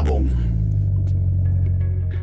Werbung.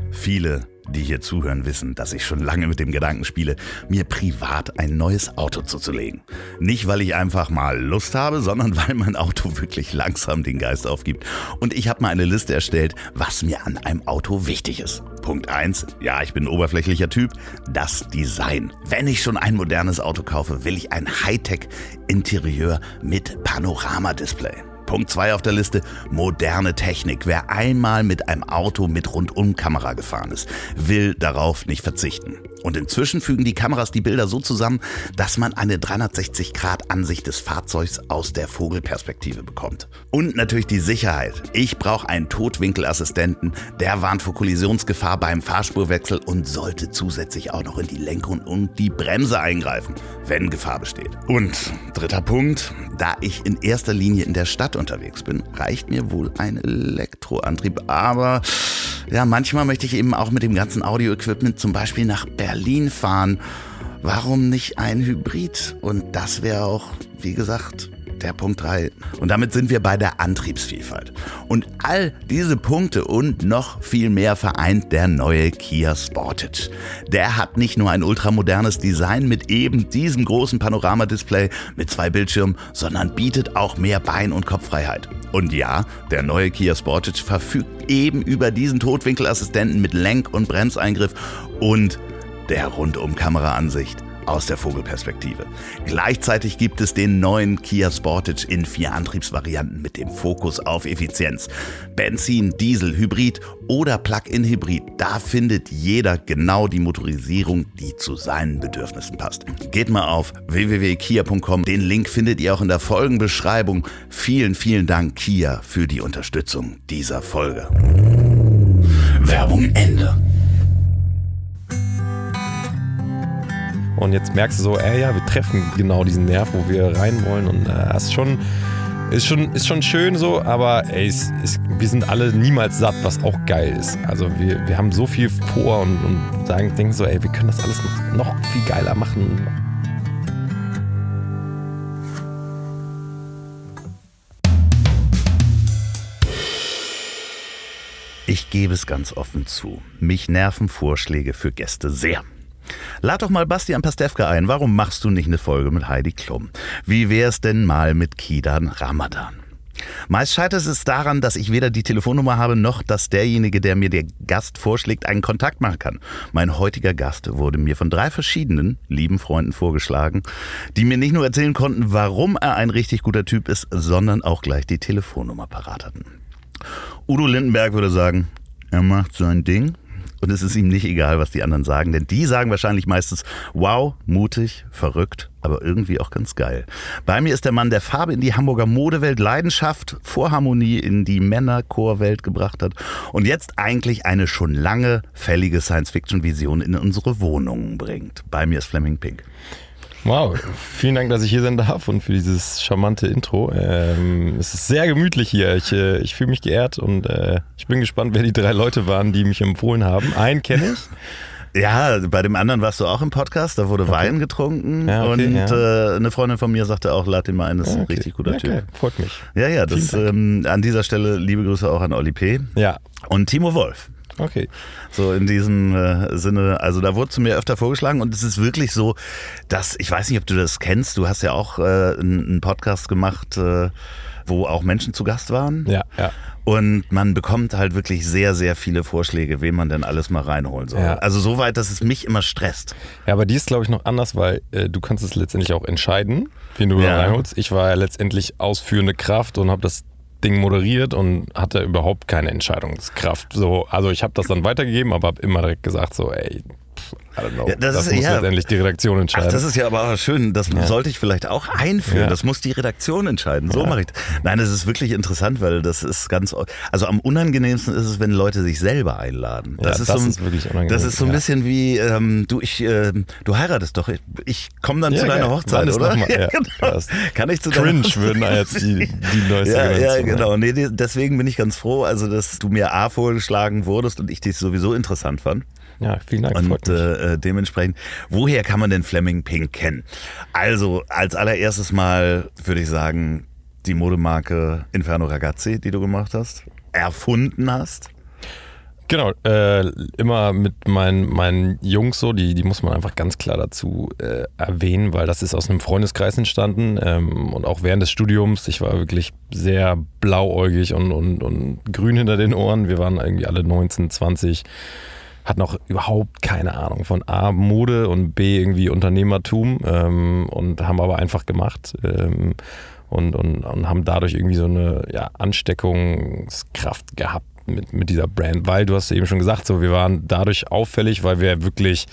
Viele, die hier zuhören, wissen, dass ich schon lange mit dem Gedanken spiele, mir privat ein neues Auto zuzulegen. Nicht, weil ich einfach mal Lust habe, sondern weil mein Auto wirklich langsam den Geist aufgibt. Und ich habe mal eine Liste erstellt, was mir an einem Auto wichtig ist. Punkt 1, ja, ich bin ein oberflächlicher Typ, das Design. Wenn ich schon ein modernes Auto kaufe, will ich ein Hightech-Interieur mit Panoramadisplay. Punkt 2 auf der Liste, moderne Technik. Wer einmal mit einem Auto mit Rundumkamera gefahren ist, will darauf nicht verzichten. Und inzwischen fügen die Kameras die Bilder so zusammen, dass man eine 360-Grad-Ansicht des Fahrzeugs aus der Vogelperspektive bekommt. Und natürlich die Sicherheit. Ich brauche einen Totwinkelassistenten, der warnt vor Kollisionsgefahr beim Fahrspurwechsel und sollte zusätzlich auch noch in die Lenkung und die Bremse eingreifen, wenn Gefahr besteht. Und dritter Punkt, da ich in erster Linie in der Stadt unterwegs bin, reicht mir wohl ein Elektroantrieb. Aber ja, manchmal möchte ich eben auch mit dem ganzen Audio-Equipment zum Beispiel nach Berlin fahren. Warum nicht ein Hybrid? Und das wäre auch, wie gesagt, der Punkt 3. Und damit sind wir bei der Antriebsvielfalt. Und all diese Punkte und noch viel mehr vereint der neue Kia Sportage. Der hat nicht nur ein ultramodernes Design mit eben diesem großen Panoramadisplay mit zwei Bildschirmen, sondern bietet auch mehr Bein- und Kopffreiheit. Und ja, der neue Kia Sportage verfügt eben über diesen Totwinkelassistenten mit Lenk- und Bremseingriff und der Rundum-Kameraansicht aus der Vogelperspektive. Gleichzeitig gibt es den neuen Kia Sportage in vier Antriebsvarianten mit dem Fokus auf Effizienz. Benzin, Diesel, Hybrid oder Plug-in-Hybrid. Da findet jeder genau die Motorisierung, die zu seinen Bedürfnissen passt. Geht mal auf www.kia.com. Den Link findet ihr auch in der Folgenbeschreibung. Vielen, vielen Dank Kia für die Unterstützung dieser Folge. Werbung Ende. Und jetzt merkst du so, ey, ja, wir treffen genau diesen Nerv, wo wir rein wollen. Und äh, ist schon, ist schon, ist schon schön so, aber ey, es, es, wir sind alle niemals satt, was auch geil ist. Also wir, wir haben so viel vor und, und sagen, denken so, ey, wir können das alles noch, noch viel geiler machen. Ich gebe es ganz offen zu. Mich nerven Vorschläge für Gäste sehr. Lad doch mal Bastian Pastewka ein. Warum machst du nicht eine Folge mit Heidi Klum? Wie wär's denn mal mit Kidan Ramadan? Meist scheitert es daran, dass ich weder die Telefonnummer habe, noch dass derjenige, der mir der Gast vorschlägt, einen Kontakt machen kann. Mein heutiger Gast wurde mir von drei verschiedenen lieben Freunden vorgeschlagen, die mir nicht nur erzählen konnten, warum er ein richtig guter Typ ist, sondern auch gleich die Telefonnummer parat hatten. Udo Lindenberg würde sagen, er macht sein Ding, und es ist ihm nicht egal, was die anderen sagen, denn die sagen wahrscheinlich meistens, wow, mutig, verrückt, aber irgendwie auch ganz geil. Bei mir ist der Mann, der Farbe in die Hamburger Modewelt, Leidenschaft vor Harmonie in die Männerchorwelt gebracht hat und jetzt eigentlich eine schon lange fällige Science-Fiction-Vision in unsere Wohnungen bringt. Bei mir ist Fleming Pink. Wow, vielen Dank, dass ich hier sein darf und für dieses charmante Intro. Ähm, es ist sehr gemütlich hier. Ich, äh, ich fühle mich geehrt und äh, ich bin gespannt, wer die drei Leute waren, die mich empfohlen haben. Einen kenne ich. Ja, bei dem anderen warst du auch im Podcast, da wurde okay. Wein getrunken ja, okay, und ja. äh, eine Freundin von mir sagte auch, lad den mal ein, das ist okay. ein richtig guter Typ. Freut mich. Ja, ja, das ähm, an dieser Stelle liebe Grüße auch an Oli P. Ja. Und Timo Wolf. Okay. So in diesem äh, Sinne, also da wurde zu mir öfter vorgeschlagen und es ist wirklich so, dass, ich weiß nicht, ob du das kennst, du hast ja auch äh, einen Podcast gemacht, äh, wo auch Menschen zu Gast waren. Ja, ja. Und man bekommt halt wirklich sehr, sehr viele Vorschläge, wen man denn alles mal reinholen soll. Ja. Also so weit, dass es mich immer stresst. Ja, aber die ist, glaube ich, noch anders, weil äh, du kannst es letztendlich auch entscheiden, wen du ja. reinholst. Ich war ja letztendlich ausführende Kraft und habe das Ding moderiert und hatte überhaupt keine Entscheidungskraft. So, also ich habe das dann weitergegeben, aber habe immer direkt gesagt so, ey, I don't know. Ja, das, das ist, muss ja, letztendlich die Redaktion entscheiden. Ach, das ist ja aber auch schön. Das ja. sollte ich vielleicht auch einführen. Das muss die Redaktion entscheiden. So mache ich. Nein, das ist wirklich interessant, weil das ist ganz. Also am unangenehmsten ist es, wenn Leute sich selber einladen. Das, ist, das so, ist wirklich unangenehm. Das ist so ein bisschen wie ähm, du ich äh, du heiratest doch. Ich, ich komme dann zu deiner Hochzeit, oder? Mal, genau. Kann ich zu Cringe würden jetzt die, die neueste Ja, ja genau. Nee, deswegen bin ich ganz froh, also dass du mir A vorgeschlagen wurdest und ich dich sowieso interessant fand. Ja, vielen Dank. Und äh, dementsprechend, woher kann man denn Fleming Pink kennen? Also, als allererstes Mal würde ich sagen, die Modemarke Inferno Ragazzi, die du gemacht hast. erfunden hast? Genau, äh, immer mit meinen, meinen Jungs so, die, die muss man einfach ganz klar dazu äh, erwähnen, weil das ist aus einem Freundeskreis entstanden ähm, und auch während des Studiums. Ich war wirklich sehr blauäugig und, und, und grün hinter den Ohren. Wir waren irgendwie alle 19, 20, hatten auch überhaupt keine Ahnung von A, Mode und B, irgendwie Unternehmertum ähm, und haben aber einfach gemacht. Ähm, und, und, und haben dadurch irgendwie so eine ja, Ansteckungskraft gehabt mit, mit dieser Brand, weil du hast eben schon gesagt, so wir waren dadurch auffällig, weil wir wirklich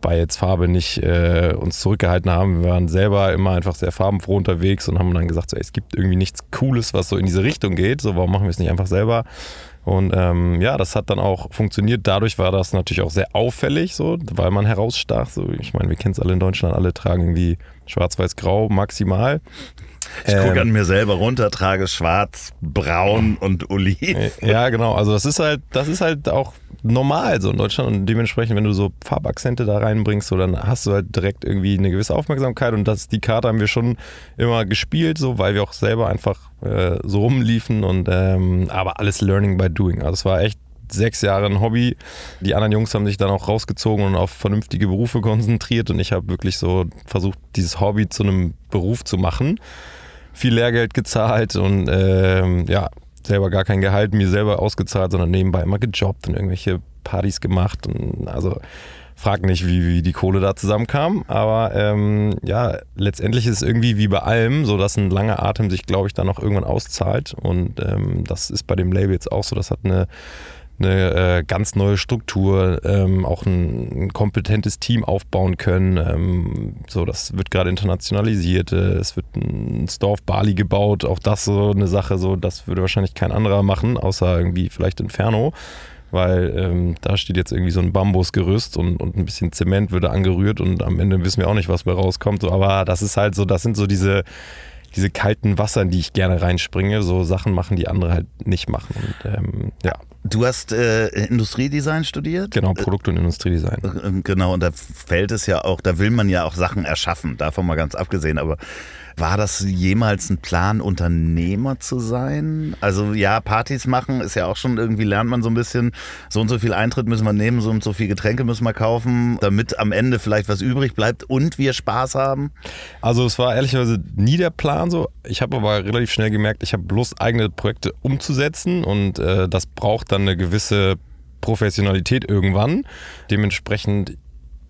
bei jetzt Farbe nicht äh, uns zurückgehalten haben. Wir waren selber immer einfach sehr farbenfroh unterwegs und haben dann gesagt, so, ey, es gibt irgendwie nichts Cooles, was so in diese Richtung geht. So, warum machen wir es nicht einfach selber? Und ähm, ja, das hat dann auch funktioniert. Dadurch war das natürlich auch sehr auffällig, so, weil man herausstach. So, ich meine, wir kennen es alle in Deutschland, alle tragen irgendwie schwarz-weiß-grau maximal. Ich gucke ähm, an mir selber runter, trage schwarz, braun und oliv. Äh, ja, genau. Also das ist halt, das ist halt auch normal so in Deutschland und dementsprechend, wenn du so Farbakzente da reinbringst, so, dann hast du halt direkt irgendwie eine gewisse Aufmerksamkeit und das, die Karte haben wir schon immer gespielt, so, weil wir auch selber einfach äh, so rumliefen und ähm, aber alles Learning by Doing. Also es war echt sechs Jahre ein Hobby. Die anderen Jungs haben sich dann auch rausgezogen und auf vernünftige Berufe konzentriert und ich habe wirklich so versucht, dieses Hobby zu einem Beruf zu machen viel Lehrgeld gezahlt und ähm, ja, selber gar kein Gehalt mir selber ausgezahlt, sondern nebenbei immer gejobbt und irgendwelche Partys gemacht. Und also frag nicht, wie, wie die Kohle da zusammenkam. Aber ähm, ja, letztendlich ist es irgendwie wie bei allem, so dass ein langer Atem sich, glaube ich, dann auch irgendwann auszahlt. Und ähm, das ist bei dem Label jetzt auch so. Das hat eine eine äh, ganz neue Struktur, ähm, auch ein, ein, kompetentes Team aufbauen können. Ähm, so, das wird gerade internationalisiert. Äh, es wird ein Store Bali gebaut. Auch das so eine Sache, so das würde wahrscheinlich kein anderer machen, außer irgendwie vielleicht Inferno. Weil ähm, da steht jetzt irgendwie so ein Bambusgerüst und, und ein bisschen Zement würde angerührt und am Ende wissen wir auch nicht, was bei rauskommt. So, aber das ist halt so, das sind so diese, diese kalten Wasser, in die ich gerne reinspringe, so Sachen machen, die andere halt nicht machen. Und ähm, ja. Du hast äh, Industriedesign studiert? Genau, Produkt- und Industriedesign. Äh, genau, und da fällt es ja auch, da will man ja auch Sachen erschaffen, davon mal ganz abgesehen, aber war das jemals ein Plan, Unternehmer zu sein? Also ja, Partys machen ist ja auch schon irgendwie, lernt man so ein bisschen, so und so viel Eintritt müssen wir nehmen, so und so viel Getränke müssen wir kaufen, damit am Ende vielleicht was übrig bleibt und wir Spaß haben? Also es war ehrlicherweise nie der Plan so. Ich habe aber relativ schnell gemerkt, ich habe bloß eigene Projekte umzusetzen und äh, das braucht dann eine gewisse Professionalität irgendwann. Dementsprechend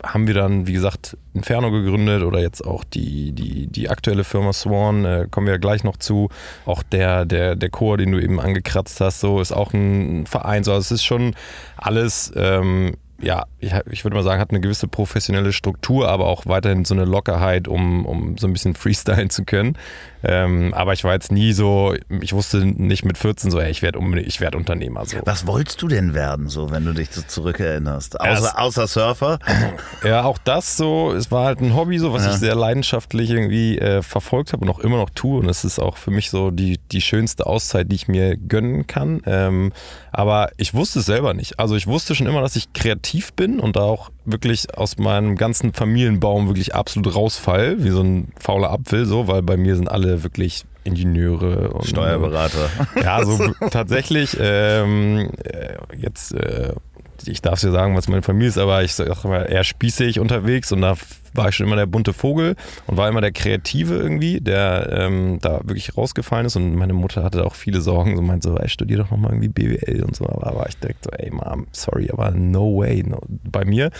haben wir dann, wie gesagt, Inferno gegründet oder jetzt auch die, die, die aktuelle Firma Swan, äh, kommen wir ja gleich noch zu. Auch der, der, der Chor, den du eben angekratzt hast, so ist auch ein Verein. So, also es ist schon alles ähm, ja, ich, ich würde mal sagen, hat eine gewisse professionelle Struktur, aber auch weiterhin so eine Lockerheit, um, um so ein bisschen freestylen zu können. Ähm, aber ich war jetzt nie so, ich wusste nicht mit 14 so, ey, ich werde ich werd Unternehmer. So. Was wolltest du denn werden, so, wenn du dich so zurückerinnerst? Außer, außer Surfer? Ja, auch das so, es war halt ein Hobby, so, was ja. ich sehr leidenschaftlich irgendwie äh, verfolgt habe und auch immer noch tue. Und es ist auch für mich so die, die schönste Auszeit, die ich mir gönnen kann. Ähm, aber ich wusste es selber nicht. Also ich wusste schon immer, dass ich kreativ bin und da auch wirklich aus meinem ganzen Familienbaum wirklich absolut rausfall, wie so ein fauler Apfel, so, weil bei mir sind alle wirklich Ingenieure und Steuerberater. Ja, so tatsächlich. Ähm, äh, jetzt äh, ich darf es ja sagen, was meine Familie ist, aber ich sage mal, eher spießig unterwegs und da war ich schon immer der bunte Vogel und war immer der Kreative irgendwie, der ähm, da wirklich rausgefallen ist und meine Mutter hatte auch viele Sorgen, so meinte so, ey, studier doch nochmal irgendwie BWL und so, aber war ich direkt so, ey Mom, sorry, aber no way, no, bei mir.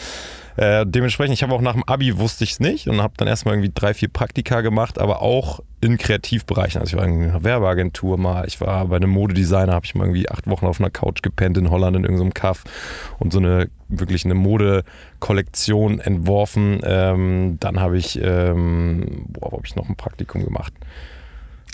Äh, dementsprechend, ich habe auch nach dem Abi wusste ich es nicht und habe dann erstmal irgendwie drei, vier Praktika gemacht, aber auch in Kreativbereichen. Also ich war in einer Werbeagentur mal, ich war bei einem Modedesigner, habe ich mal irgendwie acht Wochen auf einer Couch gepennt in Holland in irgendeinem Kaff und so eine wirklich eine Modekollektion entworfen. Ähm, dann habe ich, ähm, boah, habe ich noch ein Praktikum gemacht?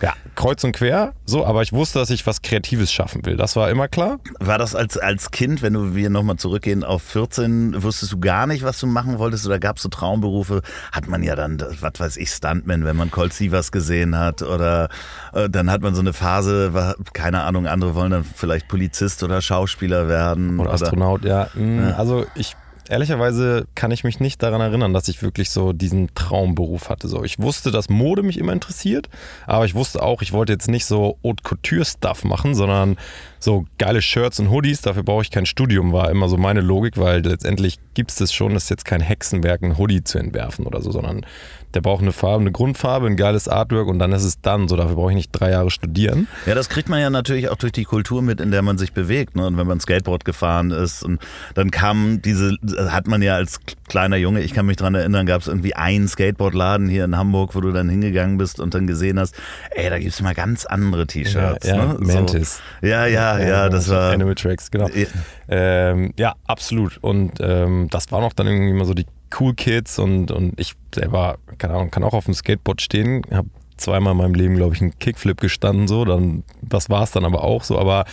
Ja, kreuz und quer, so, aber ich wusste, dass ich was Kreatives schaffen will. Das war immer klar. War das als, als Kind, wenn du wir nochmal zurückgehen auf 14, wusstest du gar nicht, was du machen wolltest oder gab es so Traumberufe? Hat man ja dann, was weiß ich, Stuntman, wenn man Colt Sievers gesehen hat oder äh, dann hat man so eine Phase, war, keine Ahnung, andere wollen dann vielleicht Polizist oder Schauspieler werden. Oder, oder Astronaut, ja. Mhm, ja. Also ich ehrlicherweise kann ich mich nicht daran erinnern, dass ich wirklich so diesen Traumberuf hatte. So, ich wusste, dass Mode mich immer interessiert, aber ich wusste auch, ich wollte jetzt nicht so Haute Couture-Stuff machen, sondern so geile Shirts und Hoodies, dafür brauche ich kein Studium, war immer so meine Logik, weil letztendlich gibt es das schon, das ist jetzt kein Hexenwerk, ein Hoodie zu entwerfen oder so, sondern der braucht eine Farbe, eine Grundfarbe, ein geiles Artwork und dann ist es dann so. Dafür brauche ich nicht drei Jahre studieren. Ja, das kriegt man ja natürlich auch durch die Kultur mit, in der man sich bewegt. Ne? Und wenn man Skateboard gefahren ist und dann kam diese, hat man ja als kleiner Junge, ich kann mich daran erinnern, gab es irgendwie einen Skateboardladen hier in Hamburg, wo du dann hingegangen bist und dann gesehen hast, ey, da gibt es mal ganz andere T-Shirts. Ja, ja ne? Mantis. So. Ja, ja, ja, ja, das war. Animal Tracks, genau. Ja, ähm, ja absolut. Und ähm, das war noch dann irgendwie mal so die Cool Kids und, und ich selber, keine Ahnung, kann auch auf dem Skateboard stehen, habe zweimal in meinem Leben, glaube ich, einen Kickflip gestanden, so, dann, das war es dann aber auch so, aber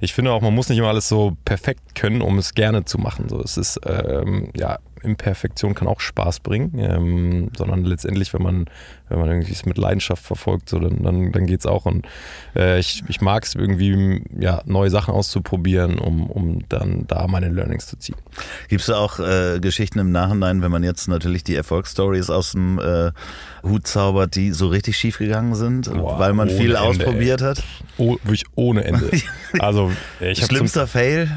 ich finde auch, man muss nicht immer alles so perfekt können, um es gerne zu machen, so, es ist, ähm, ja, Imperfektion kann auch Spaß bringen, ähm, sondern letztendlich, wenn man, wenn man irgendwie es mit Leidenschaft verfolgt, so, dann, dann, dann geht es auch. Und äh, ich, ich mag es irgendwie, ja, neue Sachen auszuprobieren, um, um dann da meine Learnings zu ziehen. Gibt es auch äh, Geschichten im Nachhinein, wenn man jetzt natürlich die Erfolgsstories aus dem äh, Hut zaubert, die so richtig schief gegangen sind, Boah, weil man viel Ende, ausprobiert ey. hat? Oh, wirklich ohne Ende. Also, ich Schlimmster Fail?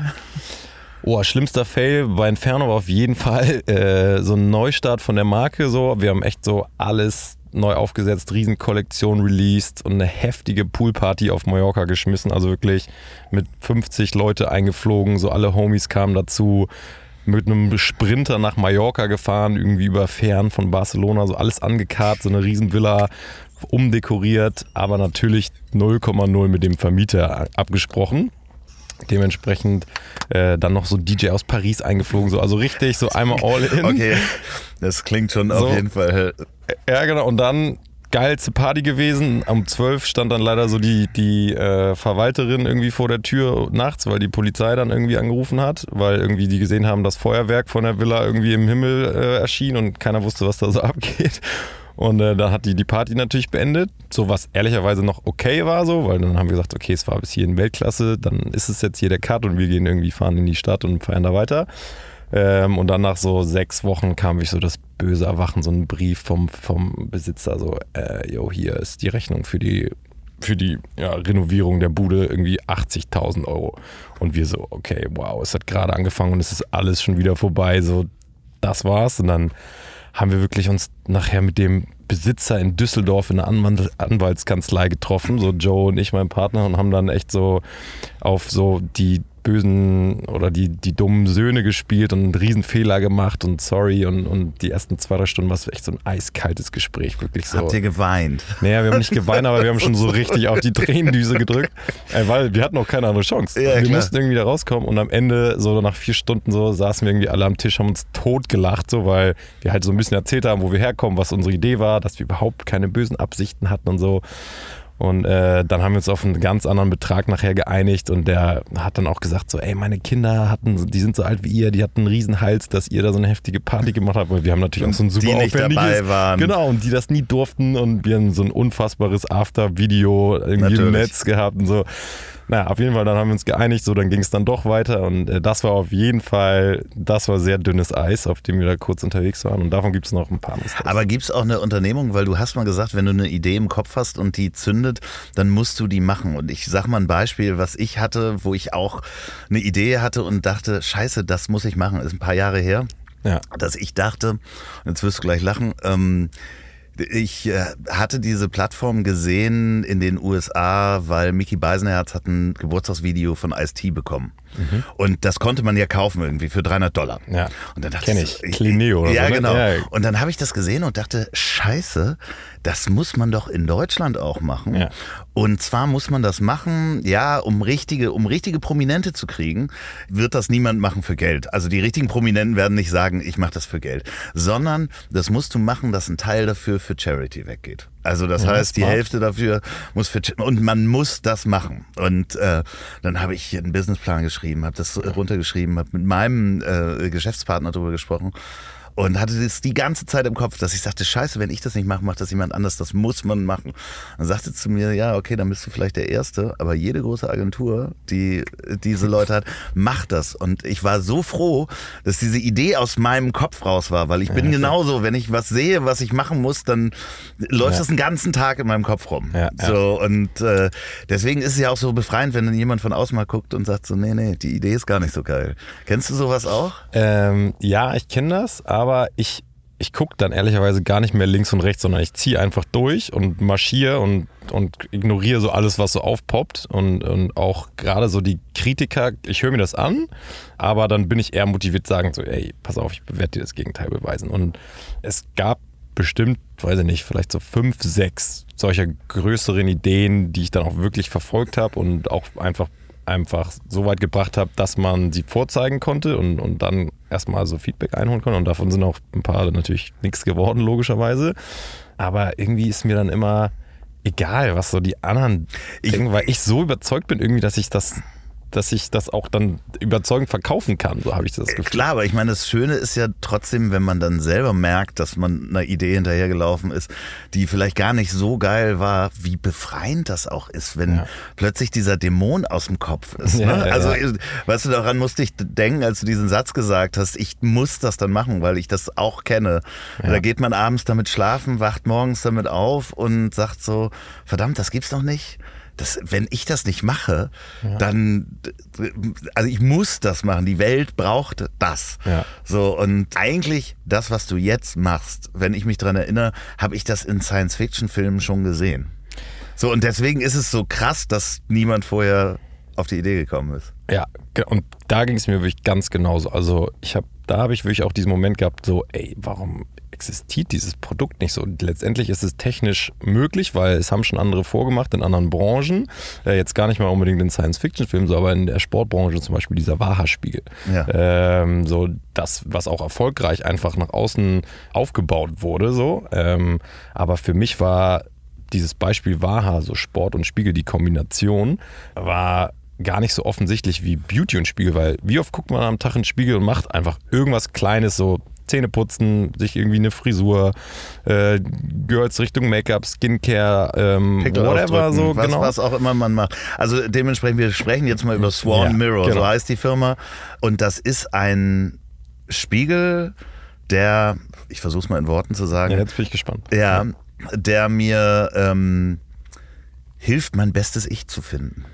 Oh, schlimmster Fail bei Inferno war auf jeden Fall äh, so ein Neustart von der Marke. So, wir haben echt so alles neu aufgesetzt, Riesenkollektion released und eine heftige Poolparty auf Mallorca geschmissen. Also wirklich mit 50 Leute eingeflogen, so alle Homies kamen dazu. Mit einem Sprinter nach Mallorca gefahren, irgendwie über Fern von Barcelona, so alles angekarrt, so eine Riesenvilla umdekoriert, aber natürlich 0,0 mit dem Vermieter abgesprochen. Dementsprechend äh, dann noch so DJ aus Paris eingeflogen, so also richtig so einmal all in. Okay, das klingt schon so. auf jeden Fall. Ja, genau. Und dann geilste Party gewesen. Um 12 stand dann leider so die, die äh, Verwalterin irgendwie vor der Tür nachts, weil die Polizei dann irgendwie angerufen hat, weil irgendwie die gesehen haben, das Feuerwerk von der Villa irgendwie im Himmel äh, erschien und keiner wusste, was da so abgeht. Und äh, dann hat die die Party natürlich beendet, so was ehrlicherweise noch okay war, so, weil dann haben wir gesagt, okay, es war bis hier in Weltklasse, dann ist es jetzt hier der Cut und wir gehen irgendwie fahren in die Stadt und feiern da weiter. Ähm, und dann nach so sechs Wochen kam ich so das böse Erwachen, so ein Brief vom, vom Besitzer, so, äh, hier ist die Rechnung für die für die ja, Renovierung der Bude irgendwie 80.000 Euro. Und wir so, okay, wow, es hat gerade angefangen und es ist alles schon wieder vorbei. So, das war's. Und dann haben wir wirklich uns nachher mit dem Besitzer in Düsseldorf in der Anwaltskanzlei getroffen, so Joe und ich, mein Partner, und haben dann echt so auf so die bösen oder die, die dummen Söhne gespielt und einen Riesenfehler gemacht und sorry und, und die ersten zwei, drei Stunden war es echt so ein eiskaltes Gespräch, wirklich so. Habt ihr geweint? Naja, wir haben nicht geweint, aber wir haben schon so richtig auf die Tränendüse gedrückt, äh, weil wir hatten auch keine andere Chance. Ja, wir klar. mussten irgendwie da rauskommen und am Ende, so nach vier Stunden so, saßen wir irgendwie alle am Tisch, haben uns tot gelacht, so, weil wir halt so ein bisschen erzählt haben, wo wir herkommen, was unsere Idee war, dass wir überhaupt keine bösen Absichten hatten und so. Und äh, dann haben wir uns auf einen ganz anderen Betrag nachher geeinigt und der hat dann auch gesagt so, ey, meine Kinder hatten, die sind so alt wie ihr, die hatten einen Riesenhals, dass ihr da so eine heftige Party gemacht habt. Und wir haben natürlich auch so ein super die nicht dabei waren. Genau, und die das nie durften und wir haben so ein unfassbares After-Video irgendwie im Netz gehabt und so. Naja, auf jeden Fall, dann haben wir uns geeinigt, so dann ging es dann doch weiter und äh, das war auf jeden Fall, das war sehr dünnes Eis, auf dem wir da kurz unterwegs waren und davon gibt es noch ein paar. Mistakes. Aber gibt es auch eine Unternehmung, weil du hast mal gesagt, wenn du eine Idee im Kopf hast und die zündet, dann musst du die machen. Und ich sag mal ein Beispiel, was ich hatte, wo ich auch eine Idee hatte und dachte, scheiße, das muss ich machen, ist ein paar Jahre her, ja. dass ich dachte, jetzt wirst du gleich lachen, ähm, ich äh, hatte diese Plattform gesehen in den USA, weil Mickey Beisenherz hat ein Geburtstagsvideo von Ice-T bekommen. Mhm. Und das konnte man ja kaufen irgendwie für 300 Dollar. Ja. Und dann dachte Kenn ich. ich Clineo oder ja, so. Ne? Genau. Ja, genau. Und dann habe ich das gesehen und dachte, scheiße, das muss man doch in Deutschland auch machen. Ja. Und zwar muss man das machen, ja, um richtige, um richtige Prominente zu kriegen, wird das niemand machen für Geld. Also die richtigen Prominenten werden nicht sagen, ich mache das für Geld, sondern das musst du machen, dass ein Teil dafür für Charity weggeht. Also das ja, heißt, die. Hälfte dafür muss für und man muss das machen. Und äh, dann habe ich einen Businessplan geschrieben, habe das runtergeschrieben, habe mit meinem äh, Geschäftspartner darüber gesprochen und hatte das die ganze Zeit im Kopf, dass ich sagte, scheiße, wenn ich das nicht mache, macht das jemand anders, das muss man machen. Dann sagte zu mir, ja, okay, dann bist du vielleicht der Erste, aber jede große Agentur, die diese Leute hat, macht das. Und ich war so froh, dass diese Idee aus meinem Kopf raus war, weil ich bin ja, genauso, wenn ich was sehe, was ich machen muss, dann läuft ja. das einen ganzen Tag in meinem Kopf rum. Ja, so, und äh, deswegen ist es ja auch so befreiend, wenn dann jemand von außen mal guckt und sagt so, nee, nee, die Idee ist gar nicht so geil. Kennst du sowas auch? Ähm, ja, ich kenne das, aber ich, ich gucke dann ehrlicherweise gar nicht mehr links und rechts, sondern ich ziehe einfach durch und marschiere und, und ignoriere so alles, was so aufpoppt. Und, und auch gerade so die Kritiker, ich höre mir das an, aber dann bin ich eher motiviert, sagen so, ey, pass auf, ich werde dir das Gegenteil beweisen. Und es gab bestimmt, weiß ich nicht, vielleicht so fünf, sechs solcher größeren Ideen, die ich dann auch wirklich verfolgt habe und auch einfach einfach so weit gebracht habe, dass man sie vorzeigen konnte und, und dann erstmal so Feedback einholen konnte. Und davon sind auch ein paar natürlich nichts geworden, logischerweise. Aber irgendwie ist mir dann immer egal, was so die anderen ich, denken, weil ich so überzeugt bin irgendwie, dass ich das dass ich das auch dann überzeugend verkaufen kann, so habe ich das Gefühl. Klar, aber ich meine, das Schöne ist ja trotzdem, wenn man dann selber merkt, dass man einer Idee hinterhergelaufen ist, die vielleicht gar nicht so geil war, wie befreiend das auch ist, wenn ja. plötzlich dieser Dämon aus dem Kopf ist. Ne? Ja, also, ja. weißt du, daran musste ich denken, als du diesen Satz gesagt hast, ich muss das dann machen, weil ich das auch kenne. Da geht man abends damit schlafen, wacht morgens damit auf und sagt so, verdammt, das gibt's noch nicht das, wenn ich das nicht mache, ja. dann, also ich muss das machen. Die Welt braucht das. Ja. So, und eigentlich das, was du jetzt machst, wenn ich mich dran erinnere, habe ich das in Science-Fiction-Filmen schon gesehen. So, und deswegen ist es so krass, dass niemand vorher auf die Idee gekommen ist. Ja, und da ging es mir wirklich ganz genauso. Also ich habe, da habe ich wirklich auch diesen Moment gehabt, so, ey, warum existiert dieses Produkt nicht so. Und letztendlich ist es technisch möglich, weil es haben schon andere vorgemacht in anderen Branchen. Äh, jetzt gar nicht mal unbedingt in Science-Fiction-Filmen, so, aber in der Sportbranche zum Beispiel dieser Waha-Spiegel. Ja. Ähm, so das, was auch erfolgreich einfach nach außen aufgebaut wurde. So. Ähm, aber für mich war dieses Beispiel Waha, so Sport und Spiegel, die Kombination, war gar nicht so offensichtlich wie Beauty und Spiegel, weil wie oft guckt man am Tag in den Spiegel und macht einfach irgendwas Kleines, so Zähne putzen, sich irgendwie eine Frisur, äh, Girls Richtung Make-up, Skincare, ähm, whatever so, was, genau. Was auch immer man macht. Also dementsprechend, wir sprechen jetzt mal über Swan ja, Mirror, genau. so heißt die Firma. Und das ist ein Spiegel, der, ich versuche es mal in Worten zu sagen. Ja, jetzt bin ich gespannt. Ja, der mir ähm, hilft, mein bestes Ich zu finden.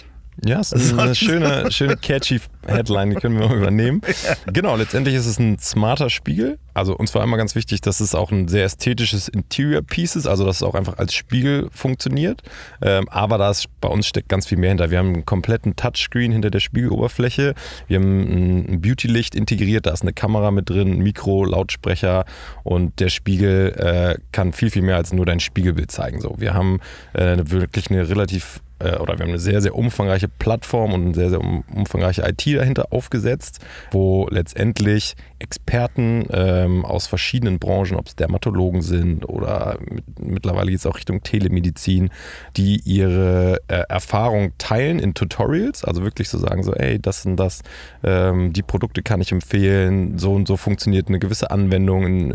Ja, ist eine schöne, schöne catchy Headline, die können wir mal übernehmen. Genau, letztendlich ist es ein smarter Spiegel. Also uns war immer ganz wichtig, dass es auch ein sehr ästhetisches Interior Piece ist, also dass es auch einfach als Spiegel funktioniert. Ähm, aber da bei uns steckt ganz viel mehr hinter. Wir haben einen kompletten Touchscreen hinter der Spiegeloberfläche. Wir haben ein Beauty-Licht integriert, da ist eine Kamera mit drin, ein Mikro, Lautsprecher und der Spiegel äh, kann viel, viel mehr als nur dein Spiegelbild zeigen. So, wir haben äh, wirklich eine relativ äh, oder wir haben eine sehr, sehr umfangreiche Plattform und eine sehr, sehr umfangreiche IT dahinter aufgesetzt, wo letztendlich Experten ähm, aus verschiedenen Branchen, ob es Dermatologen sind oder mit, mittlerweile geht es auch Richtung Telemedizin, die ihre äh, Erfahrung teilen in Tutorials, also wirklich so sagen, so, ey, das und das, ähm, die Produkte kann ich empfehlen, so und so funktioniert eine gewisse Anwendung in,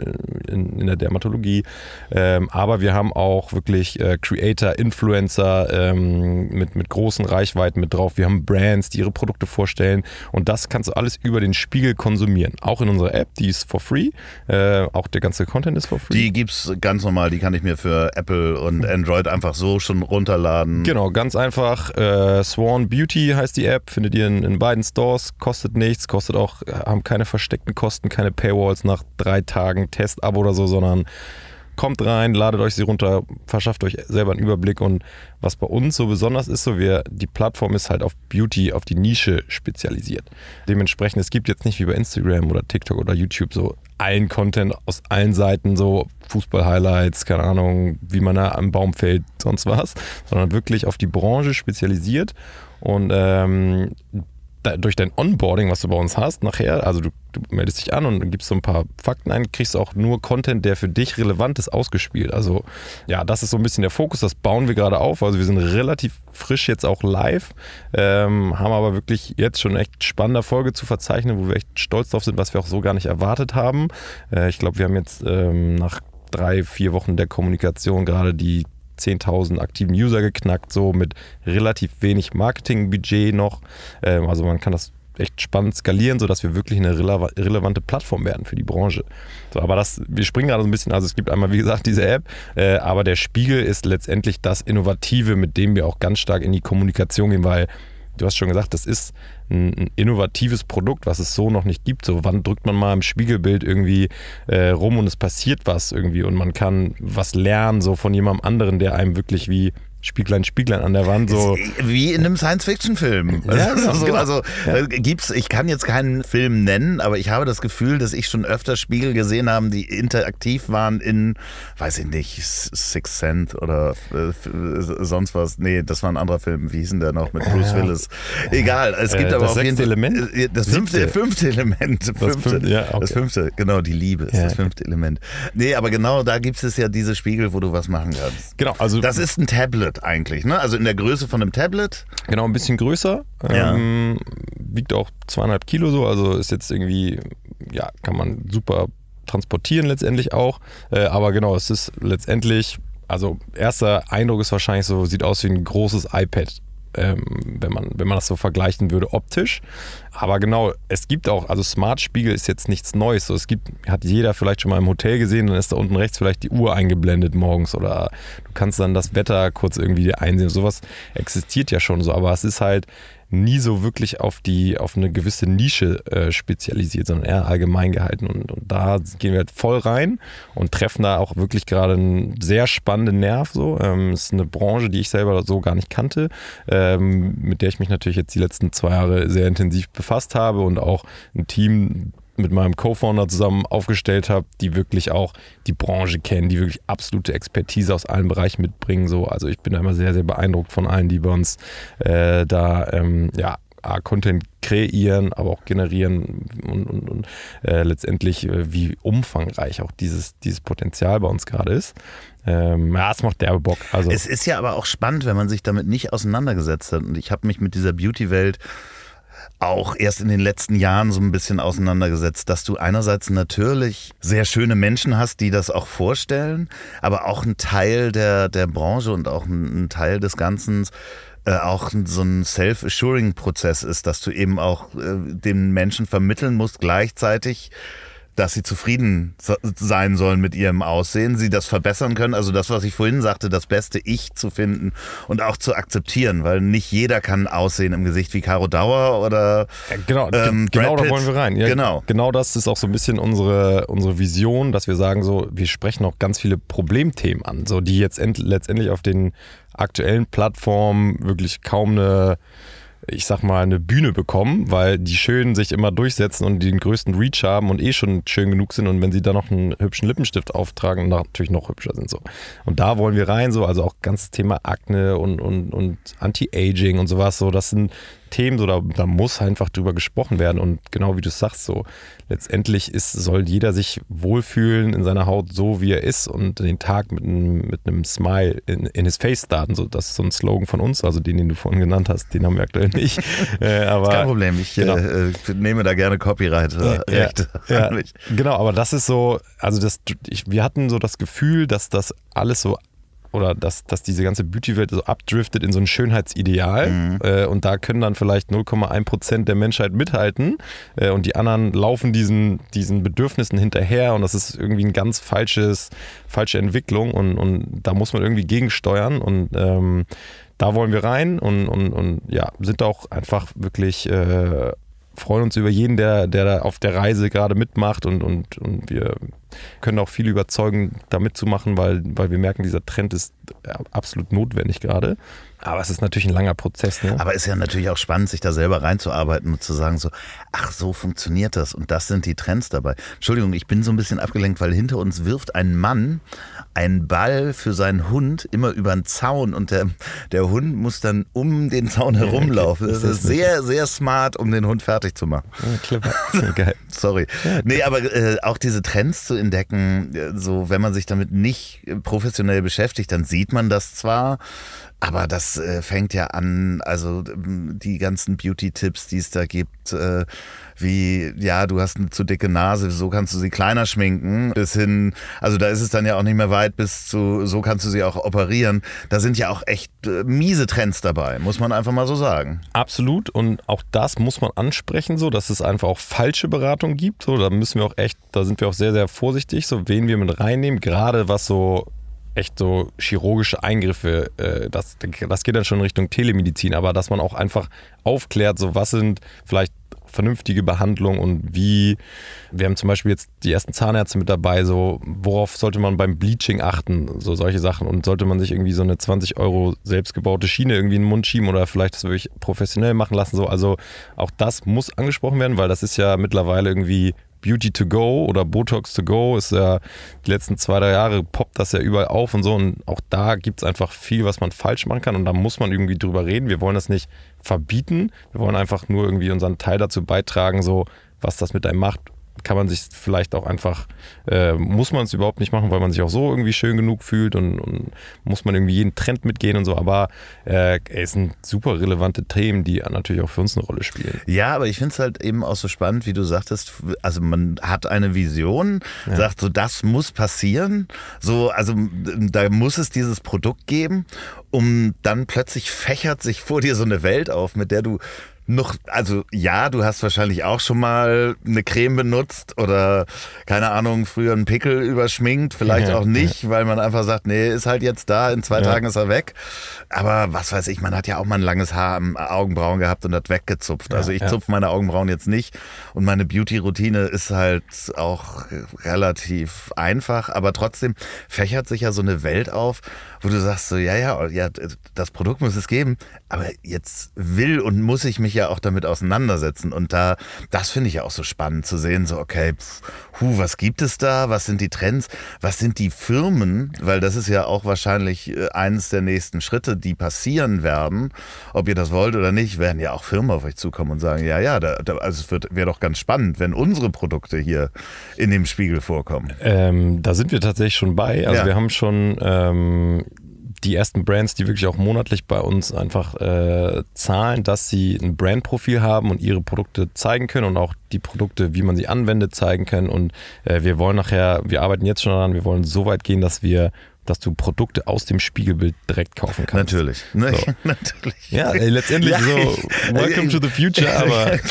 in, in der Dermatologie. Ähm, aber wir haben auch wirklich äh, Creator, Influencer ähm, mit, mit großen Reichweiten mit drauf. Wir haben Brands, die ihre Produkte vorstellen und das kannst du alles über den Spiegel konsumieren, auch in unsere App, die ist for free. Äh, auch der ganze Content ist for free. Die gibt es ganz normal, die kann ich mir für Apple und Android einfach so schon runterladen. Genau, ganz einfach. Äh, Swan Beauty heißt die App, findet ihr in, in, beiden Stores, kostet nichts, kostet auch, haben keine versteckten Kosten, keine Paywalls nach drei Tagen Test-Abo oder so, sondern kommt rein, ladet euch sie runter, verschafft euch selber einen Überblick und was bei uns so besonders ist, so wir, die Plattform ist halt auf Beauty, auf die Nische spezialisiert. Dementsprechend, es gibt jetzt nicht wie bei Instagram oder TikTok oder YouTube so allen Content aus allen Seiten, so Fußball-Highlights, keine Ahnung, wie man da am Baum fällt, sonst was, sondern wirklich auf die Branche spezialisiert und ähm, durch dein Onboarding, was du bei uns hast, nachher, also du, du meldest dich an und gibst so ein paar Fakten ein, kriegst auch nur Content, der für dich relevant ist, ausgespielt. Also ja, das ist so ein bisschen der Fokus, das bauen wir gerade auf. Also wir sind relativ frisch jetzt auch live, ähm, haben aber wirklich jetzt schon echt spannende Folge zu verzeichnen, wo wir echt stolz drauf sind, was wir auch so gar nicht erwartet haben. Äh, ich glaube, wir haben jetzt ähm, nach drei, vier Wochen der Kommunikation gerade die 10.000 aktiven User geknackt, so mit relativ wenig Marketingbudget noch. Ähm, also man kann das echt spannend skalieren, sodass wir wirklich eine rele relevante Plattform werden für die Branche. So, aber das, wir springen gerade so ein bisschen, also es gibt einmal, wie gesagt, diese App, äh, aber der Spiegel ist letztendlich das Innovative, mit dem wir auch ganz stark in die Kommunikation gehen, weil du hast schon gesagt, das ist ein, ein, innovatives Produkt, was es so noch nicht gibt. So, wann drückt man mal im Spiegelbild irgendwie äh, rum und es passiert was irgendwie und man kann was lernen, so von jemandem anderen, der einem wirklich wie Spieglein, Spieglein an der Wand. So. Wie in einem Science-Fiction-Film. Ja, also, genau. also ja. gibt's, ich kann jetzt keinen Film nennen, aber ich habe das Gefühl, dass ich schon öfter Spiegel gesehen habe, die interaktiv waren in, weiß ich nicht, Six Cent oder äh, sonst was. Nee, das war ein anderer Film. Wie hieß denn der noch mit Bruce Willis? Egal, es gibt äh, aber auf jeden Fall. Element? Äh, das fünfte, fünfte Element. Fünfte, das, fünfte, ja, okay. das fünfte, genau, die Liebe ist das fünfte Element. Nee, aber genau da gibt es ja diese Spiegel, wo du was machen kannst. Genau, also. Das ist ein Tablet eigentlich, ne? Also in der Größe von einem Tablet. Genau, ein bisschen größer. Ja. Ähm, wiegt auch zweieinhalb Kilo so, also ist jetzt irgendwie, ja, kann man super transportieren letztendlich auch. Äh, aber genau, es ist letztendlich, also erster Eindruck ist wahrscheinlich so, sieht aus wie ein großes iPad ähm, wenn, man, wenn man das so vergleichen würde optisch. Aber genau, es gibt auch, also Smart Spiegel ist jetzt nichts Neues. So, es gibt, hat jeder vielleicht schon mal im Hotel gesehen, dann ist da unten rechts vielleicht die Uhr eingeblendet morgens oder du kannst dann das Wetter kurz irgendwie einsehen. Sowas existiert ja schon so, aber es ist halt nie so wirklich auf die auf eine gewisse Nische äh, spezialisiert, sondern eher allgemein gehalten. Und, und, da gehen wir halt voll rein und treffen da auch wirklich gerade einen sehr spannenden Nerv. So, ähm, ist eine Branche, die ich selber so gar nicht kannte, ähm, mit der ich mich natürlich jetzt die letzten zwei Jahre sehr intensiv befasst habe und auch ein Team mit meinem Co-Founder zusammen aufgestellt habe, die wirklich auch die Branche kennen, die wirklich absolute Expertise aus allen Bereichen mitbringen. So, also ich bin da immer sehr, sehr beeindruckt von allen, die bei uns äh, da ähm, ja, Content kreieren, aber auch generieren und, und, und äh, letztendlich, äh, wie umfangreich auch dieses, dieses Potenzial bei uns gerade ist. Ähm, ja, es macht derbe Bock. Also. Es ist ja aber auch spannend, wenn man sich damit nicht auseinandergesetzt hat. Und ich habe mich mit dieser Beauty-Welt auch erst in den letzten Jahren so ein bisschen auseinandergesetzt, dass du einerseits natürlich sehr schöne Menschen hast, die das auch vorstellen, aber auch ein Teil der, der Branche und auch ein, ein Teil des Ganzen äh, auch so ein Self-Assuring-Prozess ist, dass du eben auch äh, den Menschen vermitteln musst, gleichzeitig dass sie zufrieden sein sollen mit ihrem Aussehen, sie das verbessern können. Also das, was ich vorhin sagte, das beste Ich zu finden und auch zu akzeptieren, weil nicht jeder kann aussehen im Gesicht wie Caro Dauer oder ja, genau, ähm, genau da wollen wir rein. Ja, genau, genau das ist auch so ein bisschen unsere unsere Vision, dass wir sagen so, wir sprechen auch ganz viele Problemthemen an, so die jetzt letztendlich auf den aktuellen Plattformen wirklich kaum eine ich sag mal, eine Bühne bekommen, weil die Schönen sich immer durchsetzen und den größten Reach haben und eh schon schön genug sind und wenn sie dann noch einen hübschen Lippenstift auftragen, natürlich noch hübscher sind so. Und da wollen wir rein, so, also auch ganz Thema Akne und, und, und Anti-Aging und sowas, so, das sind Themen, so, da, da muss einfach drüber gesprochen werden. Und genau wie du sagst, so letztendlich ist, soll jeder sich wohlfühlen in seiner Haut, so wie er ist und den Tag mit einem, mit einem Smile in, in his face starten. So, das ist so ein Slogan von uns, also den, den du vorhin genannt hast, den haben wir aktuell nicht. äh, aber, Kein Problem, ich genau. äh, nehme da gerne Copyright-Rechte. Ja, ja, genau, aber das ist so, also das, ich, wir hatten so das Gefühl, dass das alles so oder dass, dass diese ganze Beauty-Welt so abdriftet in so ein Schönheitsideal mhm. äh, und da können dann vielleicht 0,1 Prozent der Menschheit mithalten äh, und die anderen laufen diesen, diesen Bedürfnissen hinterher und das ist irgendwie ein ganz falsches, falsche Entwicklung und, und da muss man irgendwie gegensteuern und ähm, da wollen wir rein und, und, und ja, sind auch einfach wirklich äh, freuen uns über jeden, der, der da auf der Reise gerade mitmacht und, und, und wir können auch viel überzeugen, da mitzumachen, weil, weil wir merken, dieser Trend ist absolut notwendig gerade. Aber es ist natürlich ein langer Prozess. Ne? Aber ist ja natürlich auch spannend, sich da selber reinzuarbeiten und zu sagen so, ach, so funktioniert das und das sind die Trends dabei. Entschuldigung, ich bin so ein bisschen abgelenkt, weil hinter uns wirft ein Mann einen Ball für seinen Hund immer über den Zaun und der, der Hund muss dann um den Zaun herumlaufen. Das ist sehr, sehr smart, um den Hund fertig zu machen. Ja, clever. Geil. Sorry. Nee, aber äh, auch diese Trends zu entdecken, so wenn man sich damit nicht professionell beschäftigt, dann sieht man das zwar, aber das äh, fängt ja an, also die ganzen Beauty-Tipps, die es da gibt, äh, wie, ja, du hast eine zu dicke Nase, so kannst du sie kleiner schminken, bis hin, also da ist es dann ja auch nicht mehr weit bis zu, so kannst du sie auch operieren. Da sind ja auch echt äh, miese Trends dabei, muss man einfach mal so sagen. Absolut und auch das muss man ansprechen, so, dass es einfach auch falsche Beratung gibt, so, da müssen wir auch echt, da sind wir auch sehr, sehr vorsichtig, so, wen wir mit reinnehmen, gerade was so echt so chirurgische Eingriffe, äh, das, das geht dann schon in Richtung Telemedizin, aber dass man auch einfach aufklärt, so was sind vielleicht vernünftige Behandlungen und wie, wir haben zum Beispiel jetzt die ersten Zahnärzte mit dabei, so worauf sollte man beim Bleaching achten, so solche Sachen und sollte man sich irgendwie so eine 20 Euro selbstgebaute Schiene irgendwie in den Mund schieben oder vielleicht das wirklich professionell machen lassen, so, also auch das muss angesprochen werden, weil das ist ja mittlerweile irgendwie Beauty to go oder Botox to go ist ja die letzten zwei, drei Jahre poppt das ja überall auf und so. Und auch da gibt es einfach viel, was man falsch machen kann. Und da muss man irgendwie drüber reden. Wir wollen das nicht verbieten. Wir wollen einfach nur irgendwie unseren Teil dazu beitragen, so was das mit einem macht kann man sich vielleicht auch einfach, äh, muss man es überhaupt nicht machen, weil man sich auch so irgendwie schön genug fühlt und, und muss man irgendwie jeden Trend mitgehen und so. Aber äh, es sind super relevante Themen, die natürlich auch für uns eine Rolle spielen. Ja, aber ich finde es halt eben auch so spannend, wie du sagtest, also man hat eine Vision, ja. sagt so, das muss passieren. So, also da muss es dieses Produkt geben, um dann plötzlich fächert sich vor dir so eine Welt auf, mit der du noch, also ja, du hast wahrscheinlich auch schon mal eine Creme benutzt oder keine Ahnung, früher einen Pickel überschminkt, vielleicht ja, auch nicht, ja. weil man einfach sagt, nee, ist halt jetzt da, in zwei ja. Tagen ist er weg. Aber was weiß ich, man hat ja auch mal ein langes Haar am Augenbrauen gehabt und hat weggezupft. also ich zupfe meine Augenbrauen jetzt nicht und meine Beauty-Routine ist halt auch relativ einfach, aber trotzdem fächert sich ja so eine Welt auf, wo du sagst so, ja, ja, ja, das Produkt muss es geben, aber jetzt will und muss ich mich ja auch damit auseinandersetzen. Und da, das finde ich ja auch so spannend zu sehen, so, okay, pff, hu, was gibt es da? Was sind die Trends? Was sind die Firmen? Weil das ist ja auch wahrscheinlich äh, eines der nächsten Schritte, die passieren werden. Ob ihr das wollt oder nicht, werden ja auch Firmen auf euch zukommen und sagen, ja, ja, da, da, also es wäre doch ganz spannend, wenn unsere Produkte hier in dem Spiegel vorkommen. Ähm, da sind wir tatsächlich schon bei. Also ja. wir haben schon ähm, die ersten Brands, die wirklich auch monatlich bei uns einfach äh, zahlen, dass sie ein Brandprofil haben und ihre Produkte zeigen können und auch die Produkte, wie man sie anwendet, zeigen können. Und äh, wir wollen nachher, wir arbeiten jetzt schon daran, wir wollen so weit gehen, dass wir dass du Produkte aus dem Spiegelbild direkt kaufen kannst. Natürlich. So. Natürlich. Ja, ey, letztendlich ja. so, welcome to the future, aber.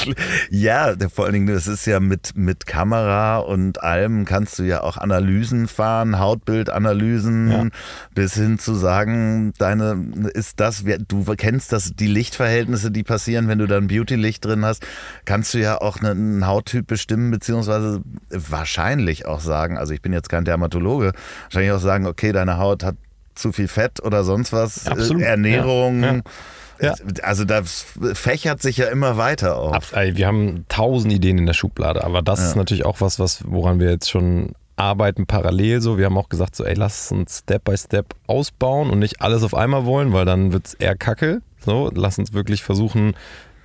Ja, vor allen Dingen, das ist ja mit, mit Kamera und allem kannst du ja auch Analysen fahren, Hautbildanalysen, ja. bis hin zu sagen, deine, ist das, du kennst das, die Lichtverhältnisse, die passieren, wenn du da ein Beauty-Licht drin hast, kannst du ja auch einen Hauttyp bestimmen, beziehungsweise wahrscheinlich auch sagen, also ich bin jetzt kein Dermatologe, wahrscheinlich auch sagen, okay, dein deine Haut hat zu viel Fett oder sonst was, Absolut. Ernährung. Ja. Ja. Also das fächert sich ja immer weiter auf. Wir haben tausend Ideen in der Schublade, aber das ja. ist natürlich auch was, was, woran wir jetzt schon arbeiten parallel so. Wir haben auch gesagt, so, ey, lass uns Step by Step ausbauen und nicht alles auf einmal wollen, weil dann wird es eher kacke. So, lass uns wirklich versuchen,